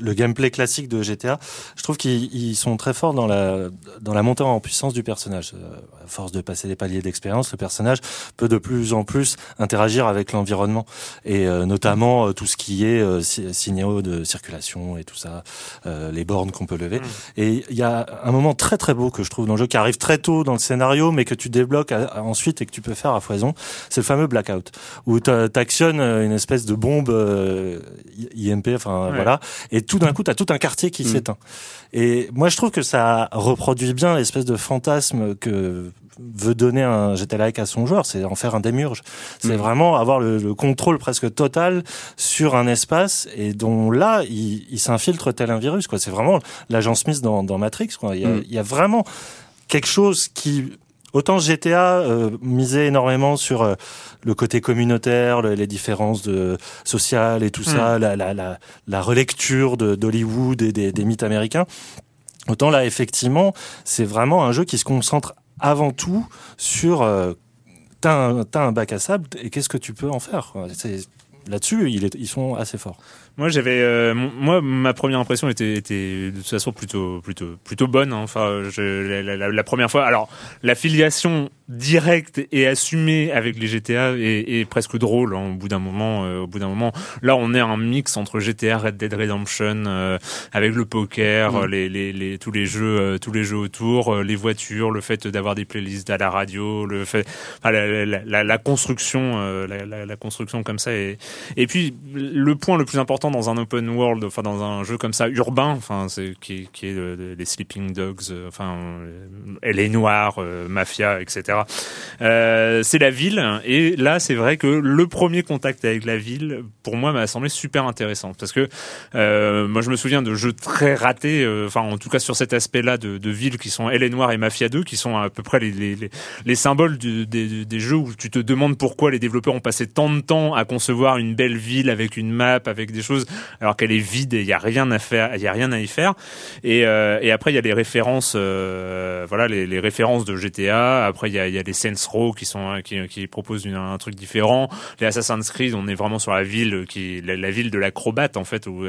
le- gameplay classique de GTA, je trouve qu'ils ils sont très forts dans la, dans la montée en puissance du personnage. Euh, À force de passer les paliers d'expérience, le personnage peut de plus en plus interagir avec l'environnement et euh, notamment euh, tout ce qui est euh, si- signaux de circulation et tout ça, euh, les bornes qu'on peut lever. Et il y a un moment très très beau que je trouve dans le jeu qui arrive très tôt dans le scénario, mais que tu débloques à- à- ensuite et que tu peux faire à foison. C'est le fameux blackout où t'a- t'actionnes une espèce de bombe euh, IMP, enfin Ouais. voilà, et tout d'un coup t'as tout un quartier qui Mm. s'éteint. Et moi je trouve que ça reproduit bien l'espèce de fantasme que veut donner un GTA Like à son joueur, c'est en faire un démurge. C'est Mm. vraiment avoir le, le contrôle presque total sur un espace et dont là, il, il s'infiltre tel un virus. quoi. C'est vraiment l'agent Smith dans, dans Matrix. Quoi. Il, y a, Mm. il y a vraiment quelque chose qui... Autant GTA euh, misait énormément sur euh, le côté communautaire, le- les différences de, sociales et tout ça, la, la, la, la relecture de- d'Hollywood et des, des mythes américains. Autant là, effectivement, c'est vraiment un jeu qui se concentre avant tout sur euh, t'as un, bac à sable et qu'est-ce que tu peux en faire? Là-dessus, ils sont assez forts. Moi, j'avais, euh, moi, ma première impression était, était de toute façon plutôt, plutôt, plutôt bonne. hein. Enfin, je, la, la- la première fois, alors la filiation directe et assumée avec les GTA est, est presque drôle. hein, au bout d'un moment, euh, au bout d'un moment, là, on est un mix entre GTA, Red Dead Redemption, euh, avec le poker, Mm. euh, les, les, les, tous les jeux, euh, tous les jeux autour, euh, les voitures, le fait d'avoir des playlists à la radio, le fait, enfin, la, la, la, la construction, euh, la, la, la construction comme ça. Et, et puis le point le plus important dans un open world, enfin dans un jeu comme ça urbain, enfin c'est qui, est le- le- les Sleeping Dogs, euh, enfin euh, Elle est noire, euh, Mafia, etc. Euh, c'est la ville et là c'est vrai que le premier contact avec la ville pour moi m'a semblé super intéressant parce que euh, moi je me souviens de jeux très ratés, euh, enfin en tout cas sur cet aspect-là de, de villes qui sont Elle est noire et Mafia 2 qui sont à peu près les, les, les, les symboles des, jeux où tu te demandes pourquoi les développeurs ont passé tant de temps à concevoir une belle ville avec une map, avec des choses, alors qu'elle est vide et il y a rien à faire, il y a rien à y faire. Et, euh, après il y a les références, euh, voilà, les, références de GTA. Après il y a, les Saints Row qui sont qui, proposent un truc différent. Les Assassin's Creed, on est vraiment sur la ville qui la, ville de l'acrobate en fait où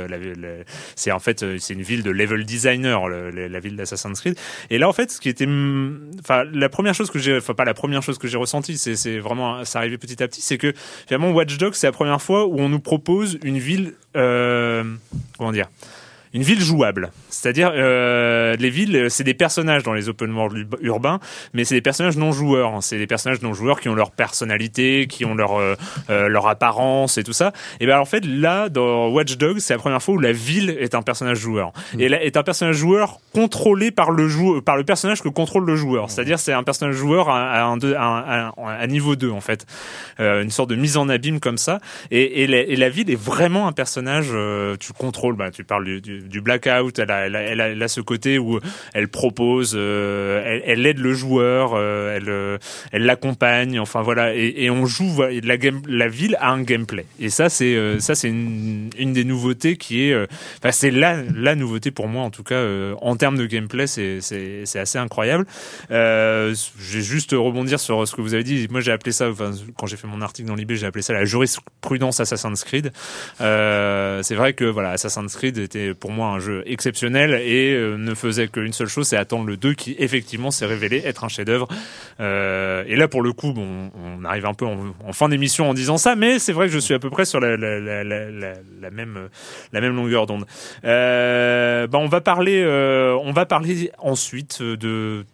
c'est en fait c'est une ville de level designer la ville d'Assassin's Creed. Et là en fait ce qui était enfin la première chose que j'ai pas la première chose que j'ai ressentie c'est vraiment ça arrivait petit à petit c'est que finalement Watch Dogs c'est la première fois où on nous propose une ville comment dire? Une ville jouable. C'est-à-dire, euh, les villes, c'est des personnages dans les open world urbains, mais c'est des personnages non joueurs. C'est des personnages non joueurs qui ont leur personnalité, qui ont leur euh, euh, leur apparence et tout ça. Et ben en fait, là, dans Watch Dogs, c'est la première fois où la ville est un personnage joueur. Mm. Et là, est un personnage joueur contrôlé par le jou par le personnage que contrôle le joueur. Mm. C'est-à-dire, c'est un personnage joueur à, un, à, à, niveau 2 en fait, euh, une sorte de mise en abîme comme ça. Et, et, la, et la ville est vraiment un personnage. Euh, tu contrôles, bah, tu parles du du, blackout. Elle a, ce côté où elle propose, euh, elle, aide le joueur, euh, elle, euh, elle l'accompagne. Enfin voilà, et, on joue. La, ville a un gameplay. Et ça, c'est ça, c'est une, des nouveautés qui est. C'est la, nouveauté pour moi en tout cas en termes de gameplay. C'est c'est assez incroyable. Euh, j'ai juste rebondir sur ce que vous avez dit. Moi, j'ai appelé ça. Quand j'ai fait mon article dans l'IB, j'ai appelé ça la jurisprudence Assassin's Creed. C'est vrai que voilà, Assassin's Creed était pour moi un jeu exceptionnel et euh, ne faisait qu'une seule chose, c'est attendre le 2 qui effectivement s'est révélé être un chef-d'œuvre. Euh, et là pour le coup, bon, on arrive un peu en, fin d'émission en disant ça, mais c'est vrai que je suis à peu près sur la, même la même longueur d'onde. Euh, bah on va parler euh, on va parler ensuite de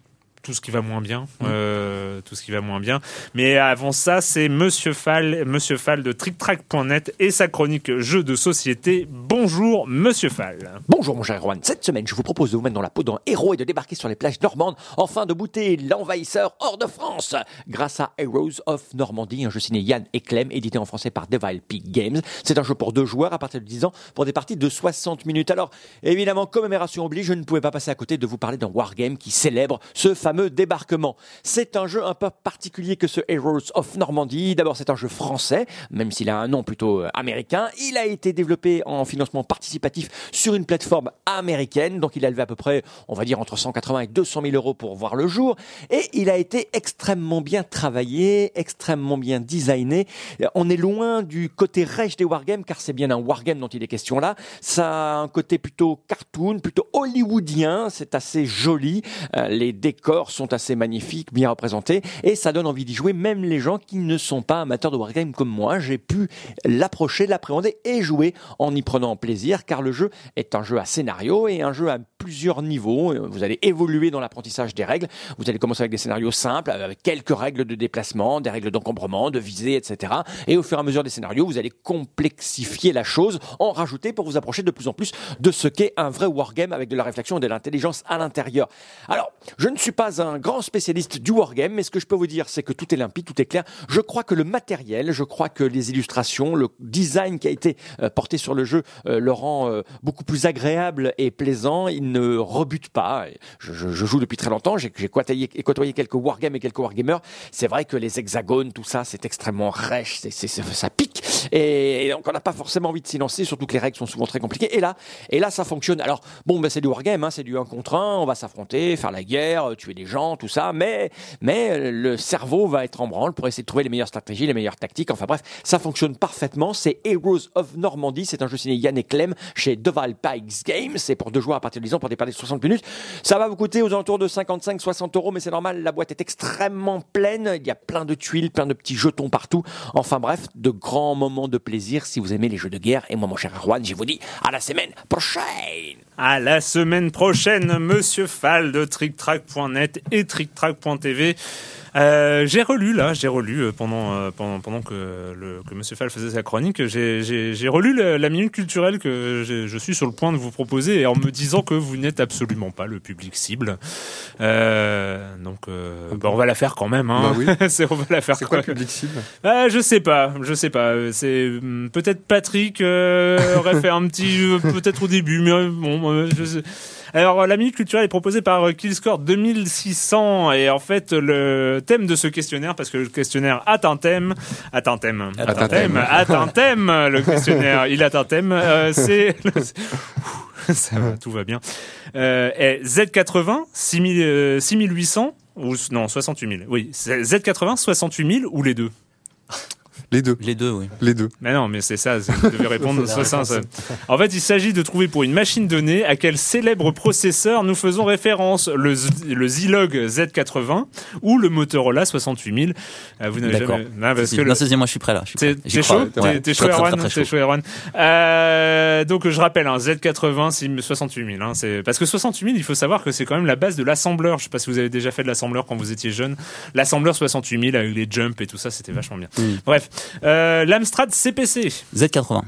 tout ce qui va moins bien, mm. euh, tout ce qui va moins bien. Mais avant ça, c'est Monsieur Fall, Monsieur Fall de TrickTrack.net et sa chronique jeux de société. Bonjour, Monsieur Fall. Bonjour, mon cher Erwan. Cette semaine, je vous propose de vous mettre dans la peau d'un héros et de débarquer sur les plages normandes, enfin de bouter l'envahisseur hors de France, grâce à Heroes of Normandy, un jeu signé Yann et Clem, édité en français par Devil Peak Games. C'est un jeu pour deux joueurs à partir de 10 ans, pour des parties de 60 minutes. Alors, évidemment, commémoration oblige, je ne pouvais pas passer à côté de vous parler d'un wargame qui célèbre ce fameux débarquement. C'est un jeu un peu particulier que ce Heroes of Normandy. D'abord, c'est un jeu français, même s'il a un nom plutôt euh, américain. Il a été développé en financement participatif sur une plateforme américaine, donc il a levé à peu près, on va dire, entre 180 et 200 000 euros pour voir le jour. Et il a été extrêmement bien travaillé, extrêmement bien designé. On est loin du côté rêche des wargames, car c'est bien un wargame dont il est question là. Ça a un côté plutôt cartoon, plutôt hollywoodien. C'est assez joli. Euh, les décors sont assez magnifiques, bien représentés, et ça donne envie d'y jouer, même les gens qui ne sont pas amateurs de wargame comme moi. J'ai pu l'approcher, l'appréhender et jouer en y prenant plaisir, car le jeu est un jeu à scénario et un jeu à plusieurs niveaux. Vous allez évoluer dans l'apprentissage des règles. Vous allez commencer avec des scénarios simples, avec quelques règles de déplacement, des règles d'encombrement, de visée, etc. Et au fur et à mesure des scénarios, vous allez complexifier la chose, en rajouter pour vous approcher de plus en plus de ce qu'est un vrai wargame avec de la réflexion et de l'intelligence à l'intérieur. Alors, je ne suis pas un grand spécialiste du wargame, mais ce que je peux vous dire, c'est que tout est limpide, tout est clair. Je crois que le matériel, je crois que les illustrations, le design qui a été euh, porté sur le jeu euh, le rend euh, beaucoup plus agréable et plaisant. Il ne rebute pas. Je, joue depuis très longtemps, j'ai côtoyé, quelques wargames et quelques wargamers. C'est vrai que les hexagones, tout ça, c'est extrêmement rêche, ça pique. Et, donc on n'a pas forcément envie de s'y lancer, surtout que les règles sont souvent très compliquées. Et là, et là ça fonctionne. Alors, bon, ben, c'est du wargame, hein, c'est du 1 contre 1, on va s'affronter, faire la guerre, tuer des gens, tout ça, mais, mais le cerveau va être en branle pour essayer de trouver les meilleures stratégies, les meilleures tactiques. Enfin bref, ça fonctionne parfaitement. C'est Heroes of Normandy. C'est un jeu signé Yann et Clem chez Deval Pikes Games. C'est pour deux joueurs à partir de 10 ans pour des parties de 60 minutes. Ça va vous coûter aux alentours de 55-60 euros, mais c'est normal. La boîte est extrêmement pleine. Il y a plein de tuiles, plein de petits jetons partout. Enfin bref, de grands moments de plaisir si vous aimez les jeux de guerre. Et moi, mon cher Erwan, je vous dis à la semaine prochaine. À la semaine prochaine, Monsieur Fall de TrickTrack.net et TrickTrack.tv. Euh, j'ai relu là, j'ai relu euh, pendant, euh, pendant pendant que le que Monsieur Fall faisait sa chronique, j'ai relu la, minute culturelle que je suis sur le point de vous proposer et en me disant que vous n'êtes absolument pas le public cible. Euh, donc euh, bah, on va la faire quand même. Hein. Bah oui. on va la faire. C'est quoi le public cible? Ah, Je sais pas, je sais pas. C'est hmm, peut-être Patrick aurait fait un petit peut-être au début, mais bon, je sais. Alors, la minute culturelle est proposée par Killscore 2600 et en fait, le thème de ce questionnaire parce que le questionnaire a un thème, a un thème, a un thème. a un thème. Le questionnaire, il a un thème. euh, c'est ça va, tout va bien. Euh, est Z80 6000, euh, 6800 ou non 68 000. Oui, c'est Z80 68 000 ou les deux? Les deux. Les deux, oui. Les deux. Mais non, mais c'est ça, vous devez répondre. C'est la 60, réponse. ça. En fait, il s'agit de trouver pour une machine donnée à quel célèbre processeur nous faisons référence, le, Z- le Zilog Z80 ou le Motorola 68000. Euh, vous n'avez jamais... Non, parce Si, que le- non, c'est- moi je suis prêt là. je suis T'es chaud Ouais. T'es- chaud, Erwan Euh, Donc, je rappelle, un Z80, c'est 68 000. Hein, c'est- parce que 68 000, il faut savoir que c'est quand même la base de l'assembleur. Je sais pas si vous avez déjà fait de l'assembleur quand vous étiez jeune. L'assembleur 68 000 avec les jumps et tout ça, c'était vachement bien. Bref, euh, l'Amstrad CPC. Z80.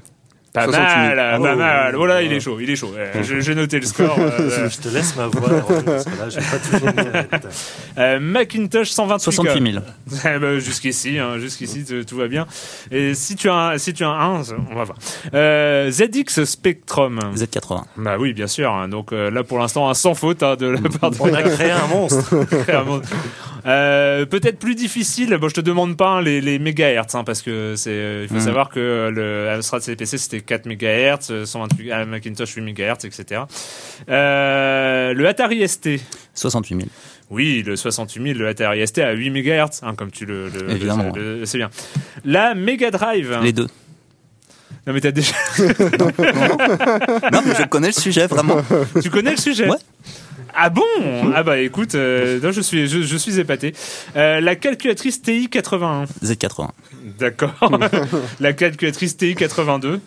Pas 68 000. mal, pas Oh. mal. Voilà, il est chaud, il est chaud. Je- J'ai noté le score. euh, Je te laisse ma voix, Roger, parce que là, j'ai pas tout gagné. euh, Macintosh 128 68 000. Eh ben, jusqu'ici, hein, jusqu'ici, tout, va bien. Et si tu as, un- si tu as un, on va voir. Euh, ZX Spectrum. Z80. Bah oui, bien sûr. hein. Donc là, pour l'instant, un sans faute hein, de la part de On a créé un monstre. Euh, Peut-être plus difficile. Bon, je te demande pas hein, les, les mégahertz, hein, parce que c'est. Il faut Mhm. savoir que le Amstrad CPC c'était 4 mégahertz, euh, 128 ah, Macintosh 8 mégahertz, etc. Euh, le Atari ST. 68 000. Oui, le 68 000, le Atari ST à 8 MHz, hein, comme tu le, le, Évidemment. c'est bien. La Mega Drive. Les deux. Non mais t'as déjà, Non, mais je connais le sujet vraiment. tu connais le sujet. Ouais. Ah bon? Ah bah écoute, euh, non, je suis, je, je suis épaté. Euh, la calculatrice TI 81. Z80. D'accord. la calculatrice TI 82.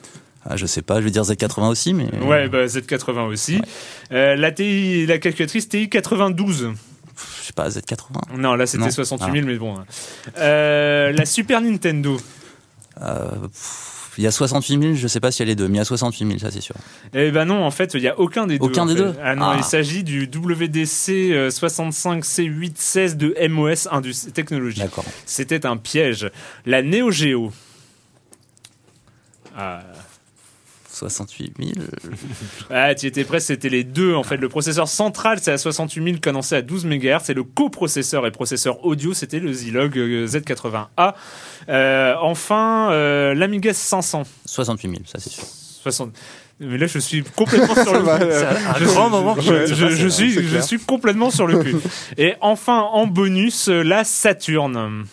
Ah, je sais pas, je vais dire Z80 aussi, mais. Ouais, bah Z80 aussi. Euh, la TI, la calculatrice TI 92. Je sais pas, Z80. Non, là c'était Non. 68 000, mais bon. Euh, la Super Nintendo. Euh, pff, Il y a 68 000, je sais pas s'il y a les deux, mais il y a 68 000, ça c'est sûr. Eh ben non, en fait, il n'y a aucun des deux. Aucun en des fait. deux Ah non, Ah. il s'agit du WDC euh, 65C816 de MOS Indus Technologies. D'accord. C'était un piège. La Neo Geo. Ah, 68 000. ah tu étais presque, c'était les deux. En fait, le processeur central, c'est à 68 000, condensé à 12 MHz. Et le coprocesseur et processeur audio, c'était le Zilog euh, Z80A. Euh, enfin, euh, l'Amiga 500. 68 000, ça c'est sûr. 60. Mais là, je suis complètement sur le cul. euh, Un Je- grand moment. Je, je- je suis, je complètement sur le cul. Et enfin, en bonus, la Saturne.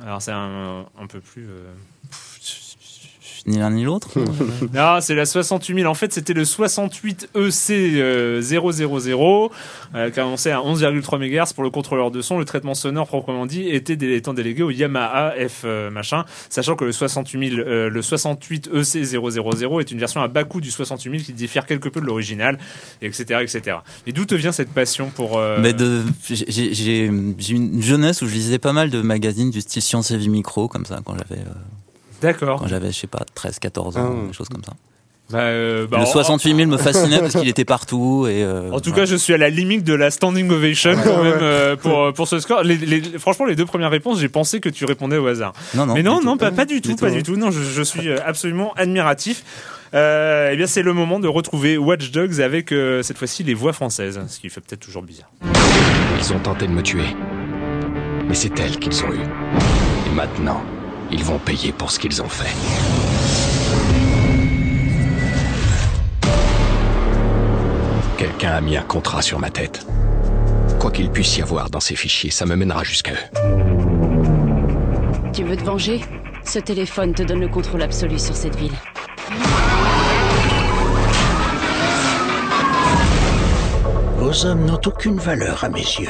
Alors, c'est un, un peu plus. euh, Ni l'un ni l'autre. Non, c'est la 68 000. En fait, c'était le E 68 EC 000, euh, qui annonçait à 11,3 MHz pour le contrôleur de son. Le traitement sonore, proprement dit, était dé- étant délégué au Yamaha F euh, machin, sachant que le 68 000, euh, le 68 EC 000 est une version à bas coût du 68 000 qui diffère quelque peu de l'original, etc., etc. Et d'où te vient cette passion pour euh, Mais de, j'ai, une jeunesse où je lisais pas mal de magazines du style Science et Vie Micro, comme ça, quand j'avais, D'accord. quand j'avais, je sais pas, 13, 14 ans, Ah. des choses comme ça. Bah, euh, bah, le en- 68 000 me fascinait parce qu'il était partout et. euh, En tout cas, je suis à la limite de la standing ovation quand même euh, pour pour ce score. Les, les- franchement, les deux premières réponses, j'ai pensé que tu répondais au hasard. non, non. Mais non, non, pas, pas du tout, Du pas tout, du hein. tout. Non, je, je suis absolument admiratif. Euh, eh bien, c'est le moment de retrouver Watch Dogs avec euh, cette fois-ci les voix françaises, ce qui fait peut-être toujours bizarre. Ils ont tenté de me tuer. Mais c'est elle qu'ils ont eue. Et maintenant, ils vont payer pour ce qu'ils ont fait. Quelqu'un a mis un contrat sur ma tête. Quoi qu'il puisse y avoir dans ces fichiers, ça me mènera jusqu'à eux. Tu veux te venger? Ce téléphone te donne le contrôle absolu sur cette ville. Vos hommes n'ont aucune valeur à mes yeux.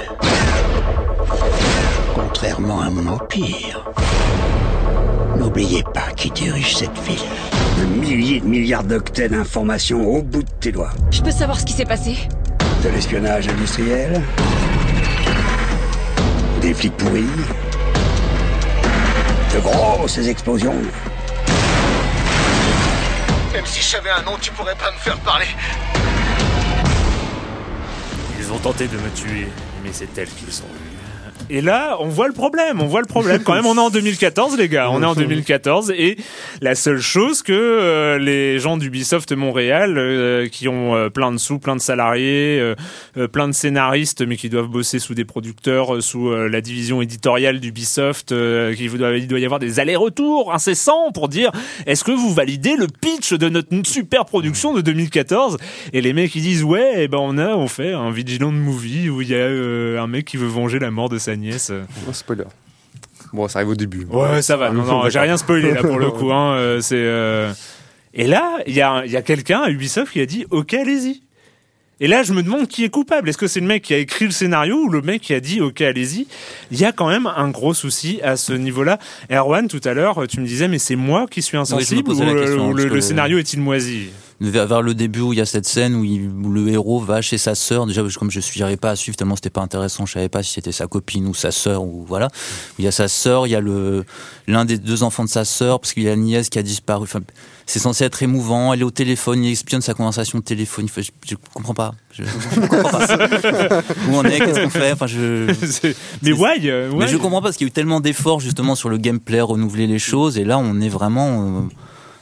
Contrairement à mon empire. N'oubliez pas qui dirige cette ville. De milliers de milliards d'octets d'informations au bout de tes doigts. Je peux savoir ce qui s'est passé? De l'espionnage industriel. Des flics pourris. De grosses explosions. Même si je savais un nom, tu pourrais pas me faire parler. Ils ont tenté de me tuer, mais c'est elle qu'ils ont eu. Et là, on voit le problème, on voit le problème. Quand même, on est en 2014, les gars, on est en 2014, et la seule chose que euh, les gens d'Ubisoft Montréal, euh, qui ont euh, plein de sous, plein de salariés, plein de scénaristes, mais qui doivent bosser sous des producteurs, sous la division éditoriale d'Ubisoft, qui doit, il doit y avoir des allers-retours incessants pour dire est-ce que vous validez le pitch de notre super production de 2014 Et les mecs ils disent ouais, eh ben on a on fait un Vigilant movie où il y a un mec qui veut venger la mort de sa nièce. Oh, spoiler. Bon, ça arrive au début. Ouais, ça va. Non, non, j'ai rien spoilé là pour le coup. Hein. euh, C'est euh, et là, il y a, y a quelqu'un à Ubisoft qui a dit OK, allez-y. Et là, je me demande qui est coupable. Est-ce que c'est le mec qui a écrit le scénario ou le mec qui a dit OK, allez-y? Il y a quand même un gros souci à ce niveau-là. Erwan, tout à l'heure, tu me disais, mais c'est moi qui suis insensible ou, le scénario est-il moisi? Vers, le début où il y a cette scène où, il- où le héros va chez sa sœur. Déjà, comme je suis, j'arrivais pas à suivre tellement c'était pas intéressant. Je savais pas si c'était sa copine ou sa sœur ou voilà. Il y a sa sœur, il y a le l'un des deux enfants de sa sœur parce qu'il y a une nièce qui a disparu. Enfin, c'est censé être émouvant. Elle est au téléphone, il espionne sa conversation de téléphone. Je, je comprends pas. Je, je comprends pas. où on est Qu'est-ce qu'on fait? Enfin, je. Mais why, euh, Mais why? je comprends pas parce qu'il y a eu tellement d'efforts justement sur le gameplay, renouveler les choses, et là on est vraiment. euh,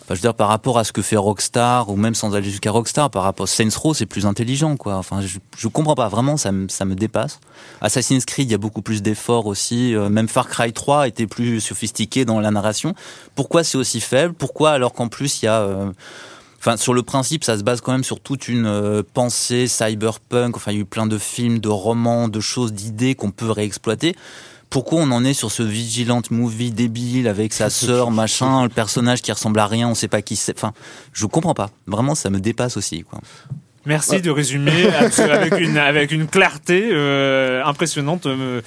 Je veux dire, par rapport à ce que fait Rockstar, ou même sans aller jusqu'à Rockstar, par rapport à Saints Row, c'est plus intelligent, quoi. Enfin, je, je comprends pas, vraiment, ça me, ça me dépasse. Assassin's Creed, il y a beaucoup plus d'efforts aussi. euh, même Far Cry 3 était plus sophistiqué dans la narration. Pourquoi c'est aussi faible? Pourquoi alors qu'en plus il y a. euh, Enfin, sur le principe, ça se base quand même sur toute une euh, pensée cyberpunk. Enfin, il y a eu plein de films, de romans, de choses, d'idées qu'on peut réexploiter. Pourquoi on en est sur ce vigilant movie débile avec sa sœur, machin, le personnage qui ressemble à rien, on sait pas qui c'est. Enfin, je comprends pas. Vraiment, ça me dépasse aussi, quoi. Merci de résumer avec une, avec une clarté euh, impressionnante euh,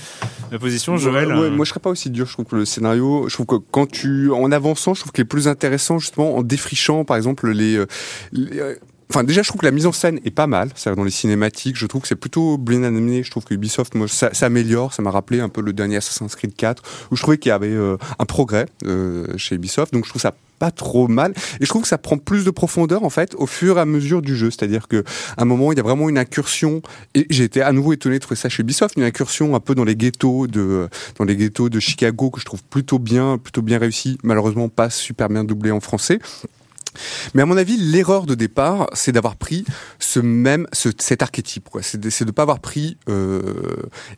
ma position, Joël. Ouais, ouais, moi je serais pas aussi dur. Je trouve que le scénario, je trouve que quand tu, en avançant, je trouve qu'il est plus intéressant justement en défrichant, par exemple les. euh, les, euh, Enfin, déjà, je trouve que la mise en scène est pas mal. C'est-à-dire dans les cinématiques, je trouve que c'est plutôt bien animé. Je trouve que Ubisoft, moi, ça, m'a rappelé un peu le dernier Assassin's Creed 4, où je trouvais qu'il y avait euh, un progrès euh, chez Ubisoft. Donc, je trouve ça pas trop mal. Et je trouve que ça prend plus de profondeur, en fait, au fur et à mesure du jeu. C'est-à-dire que un moment, il y a vraiment une incursion. Et j'ai été à nouveau étonné de trouver ça chez Ubisoft, une incursion un peu dans les ghettos de, dans les ghettos de Chicago que je trouve plutôt bien, plutôt bien réussi. Malheureusement, pas super bien doublé en français. Mais à mon avis, l'erreur de départ, c'est d'avoir pris ce même, ce, cet archétype, quoi. C'est de, de pas avoir pris, euh,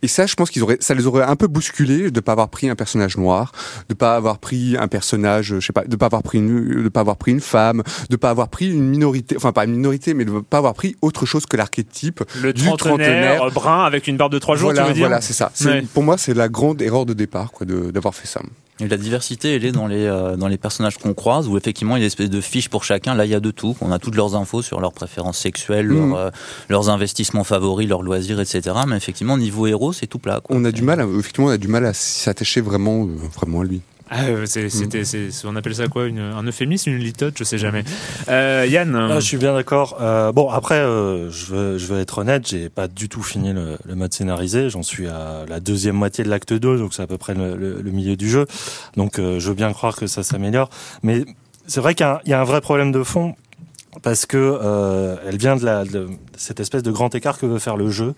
et ça, je pense qu'ils auraient, ça les aurait un peu bousculés de pas avoir pris un personnage noir, de pas avoir pris un personnage, je sais pas, de pas avoir pris une, de pas avoir pris une femme, de pas avoir pris une minorité, enfin pas une minorité, mais de pas avoir pris autre chose que l'archétype le du trentenaire, euh, brun avec une barbe de trois jours, voilà, tu veux dire voilà, c'est ça. C'est- Ouais. Pour moi, c'est la grande erreur de départ, quoi, de- d'avoir fait ça. Et la diversité, elle est dans les, euh, dans les personnages qu'on croise, où effectivement il y a une espèce de fiche pour chacun. Là, il y a de tout. On a toutes leurs infos sur leurs préférences sexuelles, Mhm. leurs, euh, leurs investissements favoris, leurs loisirs, etc. Mais effectivement, niveau héros, c'est tout plat. Quoi. On a du mal, à, effectivement, on a du mal à s'attacher vraiment, euh, vraiment à lui. Ah, euh, c'est- c'était, on appelle ça quoi une, Un euphémisme, une litote, je sais jamais. Euh, Yann, Ah, je suis bien d'accord. Euh, bon, après, euh, je, veux, je veux être honnête, j'ai pas du tout fini le, le mode scénarisé. J'en suis à la deuxième moitié de l'acte 2, donc c'est à peu près le, le- le milieu du jeu. Donc, euh, je veux bien croire que ça s'améliore. Mais c'est vrai qu'il y a un- il y, a un vrai problème de fond. Parce que euh, elle vient de, la, de cette espèce de grand écart que veut faire le jeu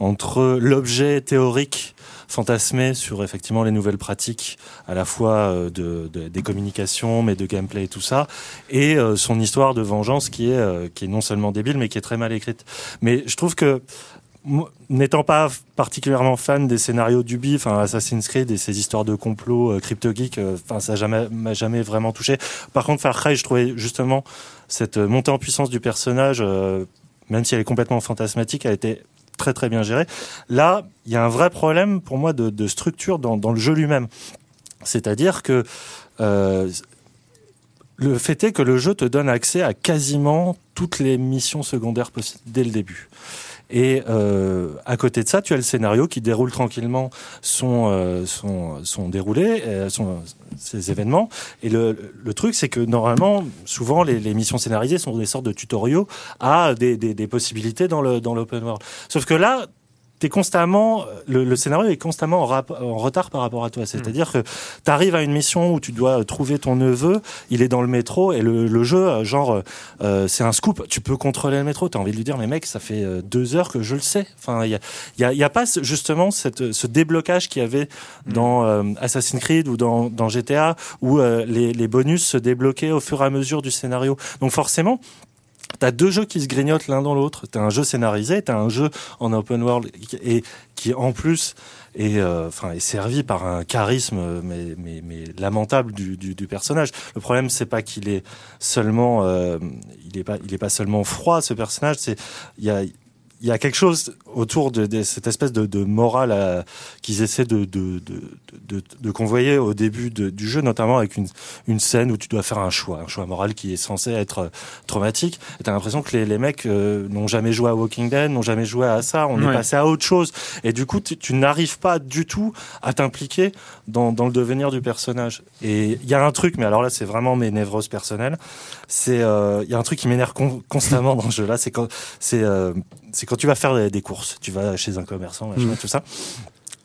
entre l'objet théorique fantasmé sur effectivement les nouvelles pratiques à la fois euh, de, de- des communications mais de gameplay et tout ça et euh, son histoire de vengeance qui est euh, qui est non seulement débile mais qui est très mal écrite mais je trouve que n'étant pas particulièrement fan des scénarios d'Ubi, enfin Assassin's Creed et ces histoires de complot crypto geek, enfin ça jamais m'a jamais vraiment touché. Par contre, Far Cry, je trouvais justement cette montée en puissance du personnage, même si elle est complètement fantasmatique, elle était très très bien gérée. Là, il y a un vrai problème pour moi de, structure dans, dans le jeu lui-même. C'est-à-dire que euh, le fait est que le jeu te donne accès à quasiment toutes les missions secondaires possibles dès le début. Et euh, à côté de ça, tu as le scénario qui déroule tranquillement son euh, son, son déroulé, euh, son, ses événements. Et le, le truc, c'est que normalement, souvent, les, les missions scénarisées sont des sortes de tutoriaux à des, des, des possibilités dans le dans l'open world. Sauf que là, t'es constamment, le, le, scénario est constamment en, en, retard par rapport à toi. C'est-à-dire que tu arrives à une mission où tu dois trouver ton neveu, il est dans le métro et le, le jeu, genre, euh, c'est un scoop. Tu peux contrôler le métro. T'as envie de lui dire, mais mec, ça fait euh, deux heures que je le sais. Enfin, il y a, y, a, y a, pas justement cette, ce déblocage qu'il y avait dans euh, Assassin's Creed ou dans, dans GTA où euh, les, les bonus se débloquaient au fur et à mesure du scénario. Donc forcément, T'as deux jeux qui se grignotent l'un dans l'autre. T'as un jeu scénarisé, t'as un jeu en open world et qui en plus est, euh, enfin, est servi par un charisme mais, mais, mais lamentable du, du, du, personnage. Le problème, c'est pas qu'il est seulement, euh, il est pas, il est pas seulement froid ce personnage. C'est il y a il y a quelque chose autour de, de cette espèce de, de morale qu'ils essaient de, de, de, de, convoyer au début du jeu, notamment avec une, une scène où tu dois faire un choix, un choix moral qui est censé être traumatique. Et t'as l'impression que les, les mecs euh, n'ont jamais joué à Walking Dead, n'ont jamais joué à ça, on ouais. est passé à autre chose. Et du coup, tu, tu n'arrives pas du tout à t'impliquer dans, dans le devenir du personnage. Et il y a un truc, mais alors là, c'est vraiment mes névroses personnelles. C'est, il euh, y a un truc qui m'énerve con, constamment dans ce jeu-là, c'est quand, c'est, euh, c'est quand tu vas faire des courses, tu vas chez un commerçant, machin, mmh. tout ça.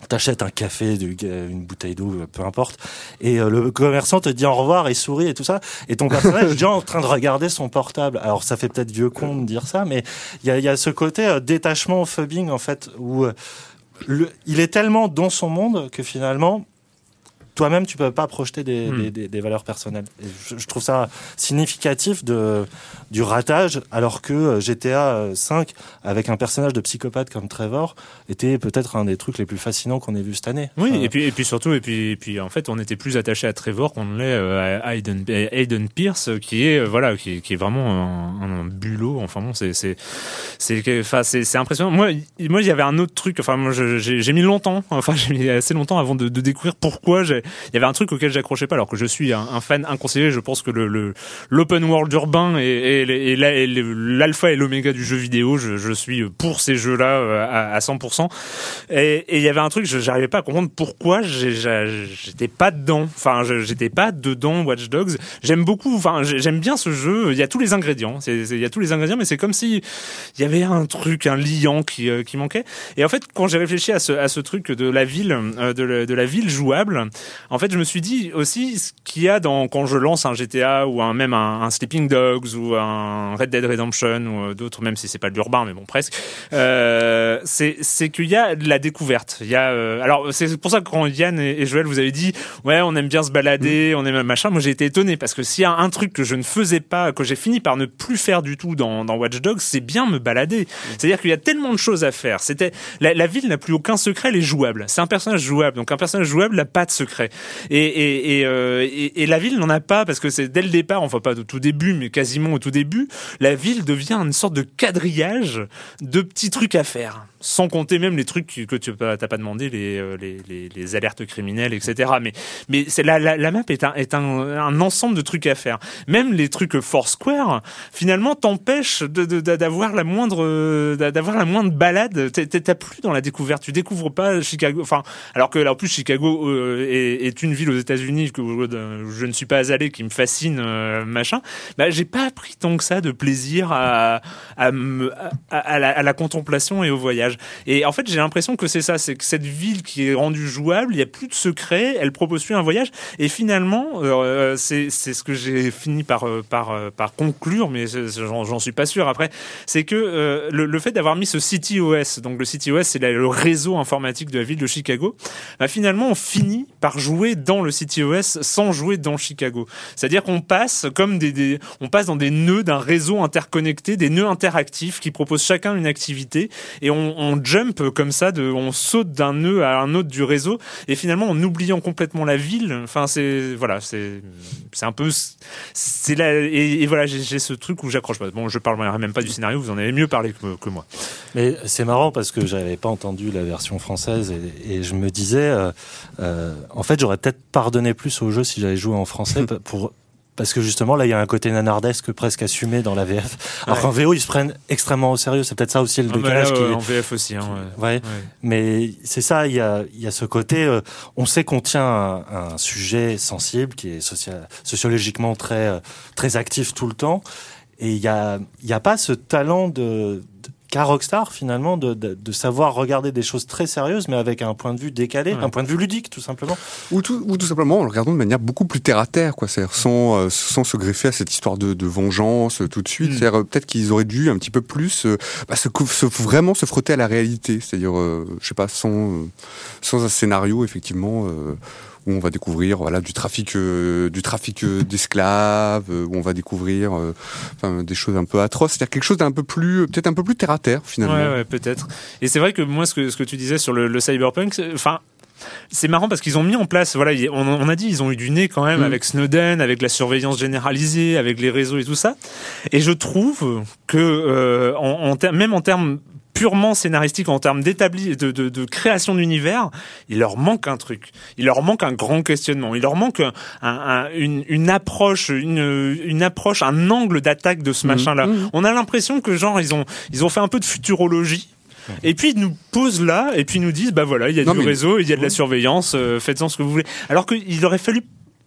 T'achètes un café, une bouteille d'eau, peu importe, et euh, le commerçant te dit au revoir et sourit et tout ça, et ton personnage est déjà en train de regarder son portable. Alors ça fait peut-être vieux con de dire ça, mais il y a, y a, ce côté euh, détachement, phubbing en fait, où euh, le, il est tellement dans son monde que finalement toi-même, tu peux pas projeter des, mmh. des, des valeurs personnelles. Et je, je, trouve ça significatif de, du ratage, alors que GTA 5, avec un personnage de psychopathe comme Trevor, était peut-être un des trucs les plus fascinants qu'on ait vu cette année. Oui, enfin, et puis et puis surtout, et puis et puis en fait, on était plus attaché à Trevor qu'on l'est euh, à Aiden, Aiden Pierce, qui est euh, voilà, qui, qui est vraiment un, un bulot. Enfin bon, c'est c'est c'est enfin c'est impressionnant. Moi, moi, il y avait un autre truc. Enfin, moi, j'ai mis longtemps. Enfin, j'ai mis assez longtemps avant de, de découvrir pourquoi j'ai il y avait un truc auquel j'accrochais pas alors que je suis un, un fan inconsidéré je pense que le l'open world urbain est, est, est l'alpha et l'oméga du jeu vidéo je, je, suis pour ces jeux là à, à 100% et il y avait un truc j'arrivais pas à comprendre pourquoi j'étais pas dedans. Enfin j'étais pas dedans Watch Dogs. J'aime beaucoup enfin j'aime bien ce jeu. Il y a tous les ingrédients. Il y a tous les ingrédients mais c'est comme si il y avait un truc un liant qui, euh, manquait. Et en fait quand j'ai réfléchi à ce, truc de la ville euh, de, la, ville jouable en fait, je me suis dit aussi ce qu'il y a dans quand je lance un GTA ou même un, un Sleeping Dogs ou un Red Dead Redemption ou d'autres, même si c'est pas de l'urbain, mais bon presque. Euh, c'est c'est qu'il y a de la découverte. Il y a euh, alors c'est pour ça que quand Yann et, et, Joël vous avez dit ouais on aime bien se balader, mmh. on aime machin. Moi j'ai été étonné parce que s'il y a un truc que je ne faisais pas, que j'ai fini par ne plus faire du tout dans, dans Watch Dogs, c'est bien me balader. Mmh. C'est-à-dire qu'il y a tellement de choses à faire. C'était la, la ville n'a plus aucun secret, elle est jouable. C'est un personnage jouable, donc un personnage jouable n'a pas de secret. Et, et, et, euh, et, et la ville n'en a pas parce que c'est dès le départ, enfin pas au tout début, mais quasiment au tout début, la ville devient une sorte de quadrillage de petits trucs à faire sans compter même les trucs que tu n'as pas demandé, les, les, les, les, alertes criminelles, etc. Mais, mais c'est la, la, la, map est, un, est un, un, ensemble de trucs à faire. Même les trucs Foursquare, finalement, t'empêchent d'avoir la moindre d'avoir la moindre balade. T'as plus dans la découverte. Tu découvres pas Chicago. Enfin, alors que là, en plus Chicago euh, est, une ville aux États-Unis que je ne suis pas allé, qui me fascine, euh, machin. Bah, j'ai pas pris tant que ça de plaisir à, à, à la contemplation et au voyage. Et en fait, j'ai l'impression que c'est ça, c'est que cette ville qui est rendue jouable, il n'y a plus de secret, elle propose plus un voyage. Et finalement, euh, c'est ce que j'ai fini par, euh, par, euh, par conclure, mais j'en suis pas sûr après, c'est que euh, le, fait d'avoir mis ce City OS, donc le City OS, c'est le réseau informatique de la ville de Chicago, bah finalement, on finit par jouer dans le City OS sans jouer dans Chicago. C'est-à-dire qu'on passe comme des, on passe dans des nœuds d'un réseau interconnecté, des nœuds interactifs qui proposent chacun une activité et on jump comme ça, de, on saute d'un nœud à un autre du réseau, et finalement en oubliant complètement la ville. Enfin, c'est voilà, c'est c'est un peu c'est là et, et, voilà, j'ai ce truc où j'accroche pas. Bon, je parlerai même pas du scénario, vous en avez mieux parlé que, que moi. Mais c'est marrant parce que j'avais pas entendu la version française et, et je me disais, euh, euh, en fait, j'aurais peut-être pardonné plus au jeu si j'avais joué en français pour parce que justement là il y a un côté nanardesque presque assumé dans la VF. Alors ouais. qu'en VO ils se prennent extrêmement au sérieux, c'est peut-être ça aussi le ah décalage. Bah qui... en VF aussi. Hein, ouais. ouais. Mais c'est ça, il y a, il y a ce côté, euh, on sait qu'on tient un, un, sujet sensible qui est social, sociologiquement très, euh, très actif tout le temps, et il y a, il y a pas ce talent de qu'a Rockstar finalement de, de, de, savoir regarder des choses très sérieuses mais avec un point de vue décalé, Ouais. un point de vue ludique tout simplement. Ou tout, ou tout simplement en le regardant de manière beaucoup plus terre à terre, quoi. C'est-à-dire sans, euh, sans se greffer à cette histoire de, de vengeance euh, tout de suite. Mm. C'est-à-dire euh, peut-être qu'ils auraient dû un petit peu plus euh, bah, se, cou- se- vraiment se frotter à la réalité. C'est-à-dire, euh, je sais pas, sans, euh, sans un scénario effectivement. Où on va découvrir voilà du trafic euh, du trafic euh, d'esclaves euh, où on va découvrir enfin, des choses un peu atroces c'est-à-dire quelque chose d'un peu plus peut-être un peu plus terre à terre finalement Ouais, ouais, peut-être. Et c'est vrai que moi, ce que, ce que tu disais sur le, le cyberpunk, enfin. C'est marrant parce qu'ils ont mis en place, voilà, il- on, a dit, ils ont eu du nez quand même Mm. avec Snowden, avec la surveillance généralisée, avec les réseaux et tout ça. Et je trouve que, euh, en, en même en termes purement scénaristiques, en termes d'établi, de, de, de création d'univers, il leur manque un truc. Il leur manque un grand questionnement. Il leur manque un, un- une, une approche, une, une approche, un angle d'attaque de ce Mhm. machin-là. Mhm. On a l'impression que genre ils ont, ils ont fait un peu de futurologie. Et puis ils nous posent là, et puis ils nous disent bah voilà, il y a Non, du mais- réseau, il y a de la surveillance, euh, faites-en ce que vous voulez. Alors qu'il aurait fallu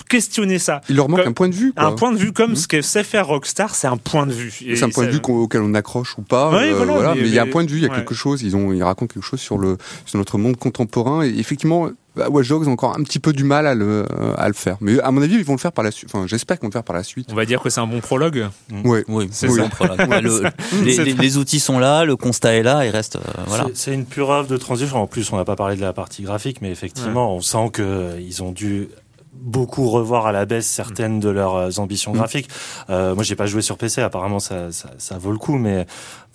questionner ça. il leur manque Comme- un point de vue quoi. Un point de vue comme Mhm. ce que sait faire Rockstar, c'est un point de vue. C'est un point de vue qu'on- auquel on accroche ou pas. Ouais, euh, voilà, voilà, mais- mais il y a un point de vue, il y a ouais. quelque chose. Ils ont, ils racontent quelque chose sur le, sur notre monde contemporain. Et effectivement, bah, Watch Dogs ont encore un petit peu du mal à le, à le faire. Mais à mon avis, ils vont le faire par la suite. Enfin, j'espère qu'ils vont le faire par la suite. On va dire que c'est un bon prologue. Ouais. Oui, C'est oui, ça. on prend la- le- les, outils sont là, le constat est là, il reste euh, voilà. C'est- une pure œuvre de transition. En plus, on n'a pas parlé de la partie graphique, mais effectivement, on sent que euh, ils ont dû beaucoup revoir à la baisse certaines de leurs ambitions Mm. graphiques. Euh, moi, j'ai pas joué sur PC. Apparemment, ça, ça, ça vaut le coup, mais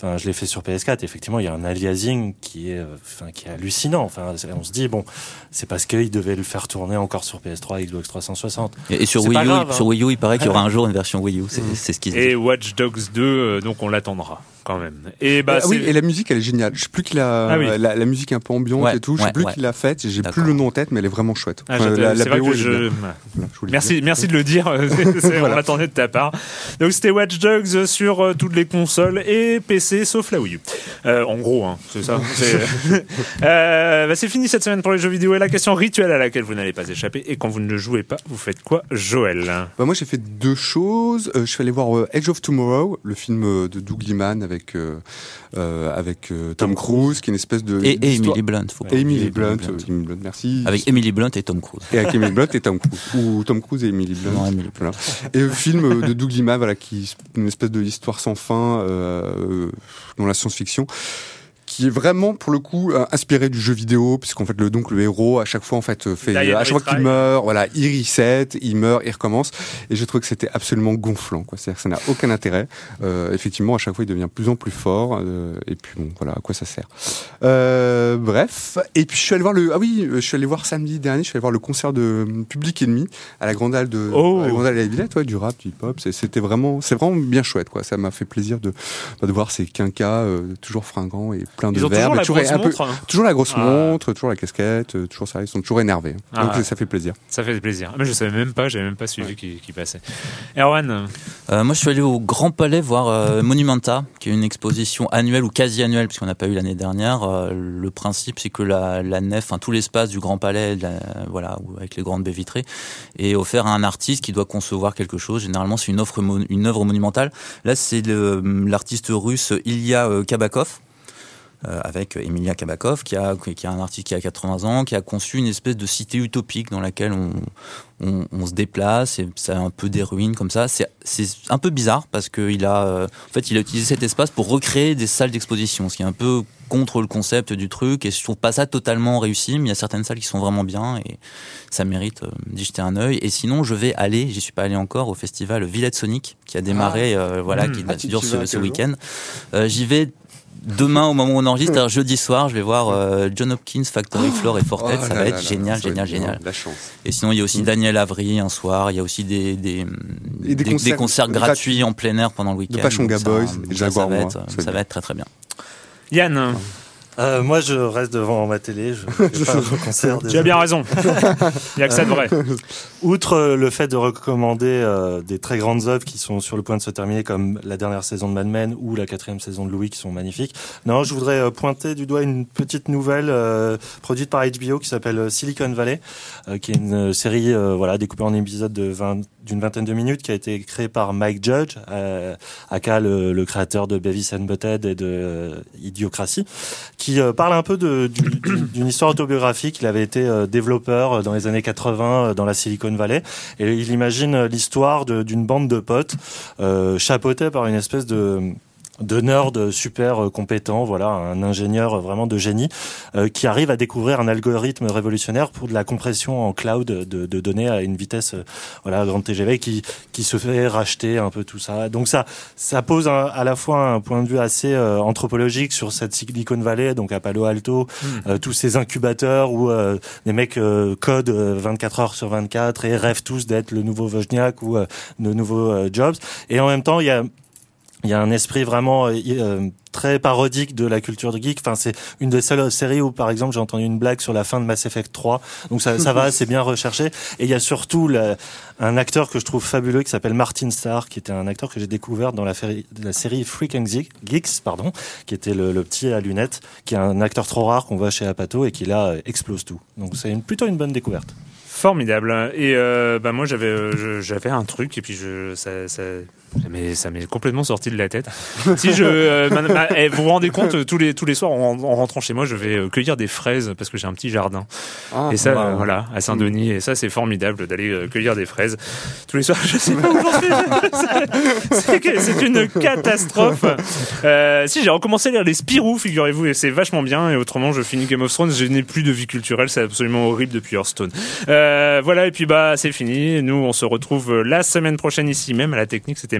enfin, je l'ai fait sur PS4. Effectivement, il y a un aliasing qui est, euh, enfin, qui est hallucinant. Enfin, on se dit bon, c'est parce qu'ils devaient le faire tourner encore sur PS3, Xbox 360. Et, et sur C'est Wii pas U, grave, hein. sur Wii U, il paraît qu'il y aura un jour une version Wii U. C'est ce qu'ils disent. Et Watch Dogs 2, euh, donc on l'attendra quand même. Et bah Ah oui, et la musique, elle est géniale. Je sais plus qu'il a Ah oui. la, la musique un peu ambiante Ouais, et tout. Je sais ouais, plus ouais. qui l'a faite. J'ai plus le nom en tête, mais elle est vraiment chouette. Ah, Enfin, j'attends- la, la c'est vrai BO, que je... Merci, dire. merci de le dire. Voilà. On l'attendait de ta part. Donc c'était Watch Dogs sur euh, toutes les consoles et PC sauf la Wii U. Euh, en gros, hein, c'est ça. C'est euh, bah, c'est fini cette semaine pour les jeux vidéo et la question rituelle à laquelle vous n'allez pas échapper. Et quand vous ne jouez pas, vous faites quoi, Joël? Bah, moi, j'ai fait deux choses. Euh, je suis allé voir euh, Edge of Tomorrow, le film euh, de Doug Liman avec euh, euh, avec euh, Tom, Cruise, qui est une espèce de Et, Emily Blunt, faut pas Emily Blunt, Emily euh, Blunt, merci. Avec Emily Blunt et Tom Cruise. Et avec Emily Blunt et Tom Cruise. Ou Tom Cruise et Emily Blunt. Non, Emily Voilà. Et le film euh, de Doug Liman, voilà, qui une espèce de histoire sans fin euh, dans la science-fiction qui est vraiment pour le coup euh, inspiré du jeu vidéo puisqu'en fait le donc le héros à chaque fois en fait euh, fait and à chaque fois qu'il meurt voilà il reset il meurt il recommence. Et j'ai trouvé que c'était absolument gonflant quoi. C'est-à-dire que ça n'a aucun intérêt. Euh, effectivement à chaque fois il devient de plus en plus fort euh, et puis bon voilà à quoi ça sert. Euh, bref. Et puis je suis allé voir le ah oui euh, je suis allé voir samedi dernier je suis allé voir le concert de euh, Public Enemy à la Grande Halle de Oh. à la Grande Halle de la Villette ouais, du rap du hip hop c'était vraiment c'est vraiment bien chouette quoi. Ça m'a fait plaisir de bah, de voir ces quinquas euh, toujours fringants et plein de Ils ont verbe, toujours la toujours grosse un peu- montre. hein. toujours la grosse Ah. montre toujours la casquette euh, toujours ça ils sont toujours énervés Ah. donc ça fait plaisir Ça fait plaisir. Mais je savais même pas, j'avais même pas suivi qui, qui passait. Erwan, Euh, moi, je suis allé au Grand Palais voir euh, Monumenta, qui est une exposition annuelle ou quasi annuelle, puisqu'on n'a pas eu l'année dernière. Euh, le principe, c'est que la, la nef, enfin tout l'espace du Grand Palais, la- voilà, avec les grandes baies vitrées, est offert à un artiste qui doit concevoir quelque chose. Généralement, c'est une offre, mon- une œuvre monumentale. Là, c'est l'artiste russe Ilya euh, Kabakov. Euh, avec Emilia Kabakov, qui a, qui a un artiste qui a 80 ans, qui a conçu une espèce de cité utopique dans laquelle on, on, on se déplace et ça a un peu des ruines comme ça. C'est c'est un peu bizarre parce qu'il a, euh, en fait, il a utilisé cet espace pour recréer des salles d'exposition, ce qui est un peu contre le concept du truc et je trouve pas ça totalement réussi, mais il y a certaines salles qui sont vraiment bien et ça mérite euh, d'y jeter un œil. Et sinon, je vais aller, j'y suis pas allé encore, au festival Villette Sonic qui a démarré, euh, voilà, Mmh. qui Ah, dure ce, week-end. Euh, J'y vais demain au moment où on enregistre, c'est-à-dire jeudi soir, je vais voir euh, John Hopkins, Factory Floor et Fortet, Oh ça va là être là, génial, ça va génial, être génial. la chance Et sinon, il y a aussi Mm. Daniel Avery un soir. Il y a aussi des, des, des des- concerts des concerts gratuits. en plein air pendant le week-end. Donc ça- Boys et Jaguar ça va Moi, être, ça va être très très bien. Yann, Euh, moi, je reste devant ma télé. Je vais pas concert. Tu as bien raison. Il n'y a que ça de vrai. Outre euh, le fait de recommander euh, des très grandes œuvres qui sont sur le point de se terminer, comme la dernière saison de Mad Men ou la quatrième saison de Louis, qui sont magnifiques. Non, je voudrais euh, pointer du doigt une petite nouvelle euh, produite par HBO qui s'appelle euh, Silicon Valley, euh, qui est une série euh, voilà découpée en épisodes de 20 d'une vingtaine de minutes, qui a été créée par Mike Judge, euh, aka le, créateur de Beavis and Butthead et de euh, Idiocratie, qui parle un peu d'une histoire autobiographique. Il avait été euh, développeur euh, dans les années 80 euh, dans la Silicon Valley, et il imagine l'histoire d'une bande de potes chapeautés par une espèce de de nerd super euh, compétent, voilà, un ingénieur vraiment de génie euh, qui arrive à découvrir un algorithme révolutionnaire pour de la compression en cloud de, de données à une vitesse euh, voilà grande TGV qui qui se fait racheter un peu tout ça. Donc ça ça pose un- à la fois un point de vue assez euh, anthropologique sur cette Silicon Valley, donc à Palo Alto, euh, tous ces incubateurs où euh, les mecs euh, codent euh, 24 heures sur 24 et rêvent tous d'être le nouveau Wozniak ou euh, le nouveau euh, Jobs. Et en même temps, il y a il y a un esprit vraiment euh, euh, très parodique de la culture de geek. Enfin, c'est une des seules séries où, par exemple, j'ai entendu une blague sur la fin de Mass Effect 3. Donc ça, ça va, c'est bien recherché. Et il y a surtout la- un acteur que je trouve fabuleux qui s'appelle Martin Starr, qui était un acteur que j'ai découvert dans la, féri- la série Freaking Geek- Geeks, pardon, qui était le, le petit à lunettes, qui est un acteur trop rare qu'on voit chez Apato et qui là explose tout. Donc c'est une, plutôt une bonne découverte. Formidable. Et euh, bah moi j'avais euh, j'avais un truc et puis je ça ça mais ça m'est complètement sorti de la tête. si je euh, ma- ma- eh, vous vous rendez compte tous les tous les soirs en, en rentrant chez moi je vais euh, cueillir des fraises parce que j'ai un petit jardin. Ah, et ça wow. euh, voilà à Saint-Denis et ça c'est formidable d'aller euh, cueillir des fraises tous les soirs. Je sais pas où j'en suis. C'est- une catastrophe. Si j'ai recommencé à lire les Spirou figurez-vous et c'est vachement bien et autrement je finis Game of Thrones je n'ai plus de vie culturelle c'est absolument horrible depuis Hearthstone. Voilà, et puis bah c'est fini. Nous, on se retrouve la semaine prochaine ici même à la technique. C'était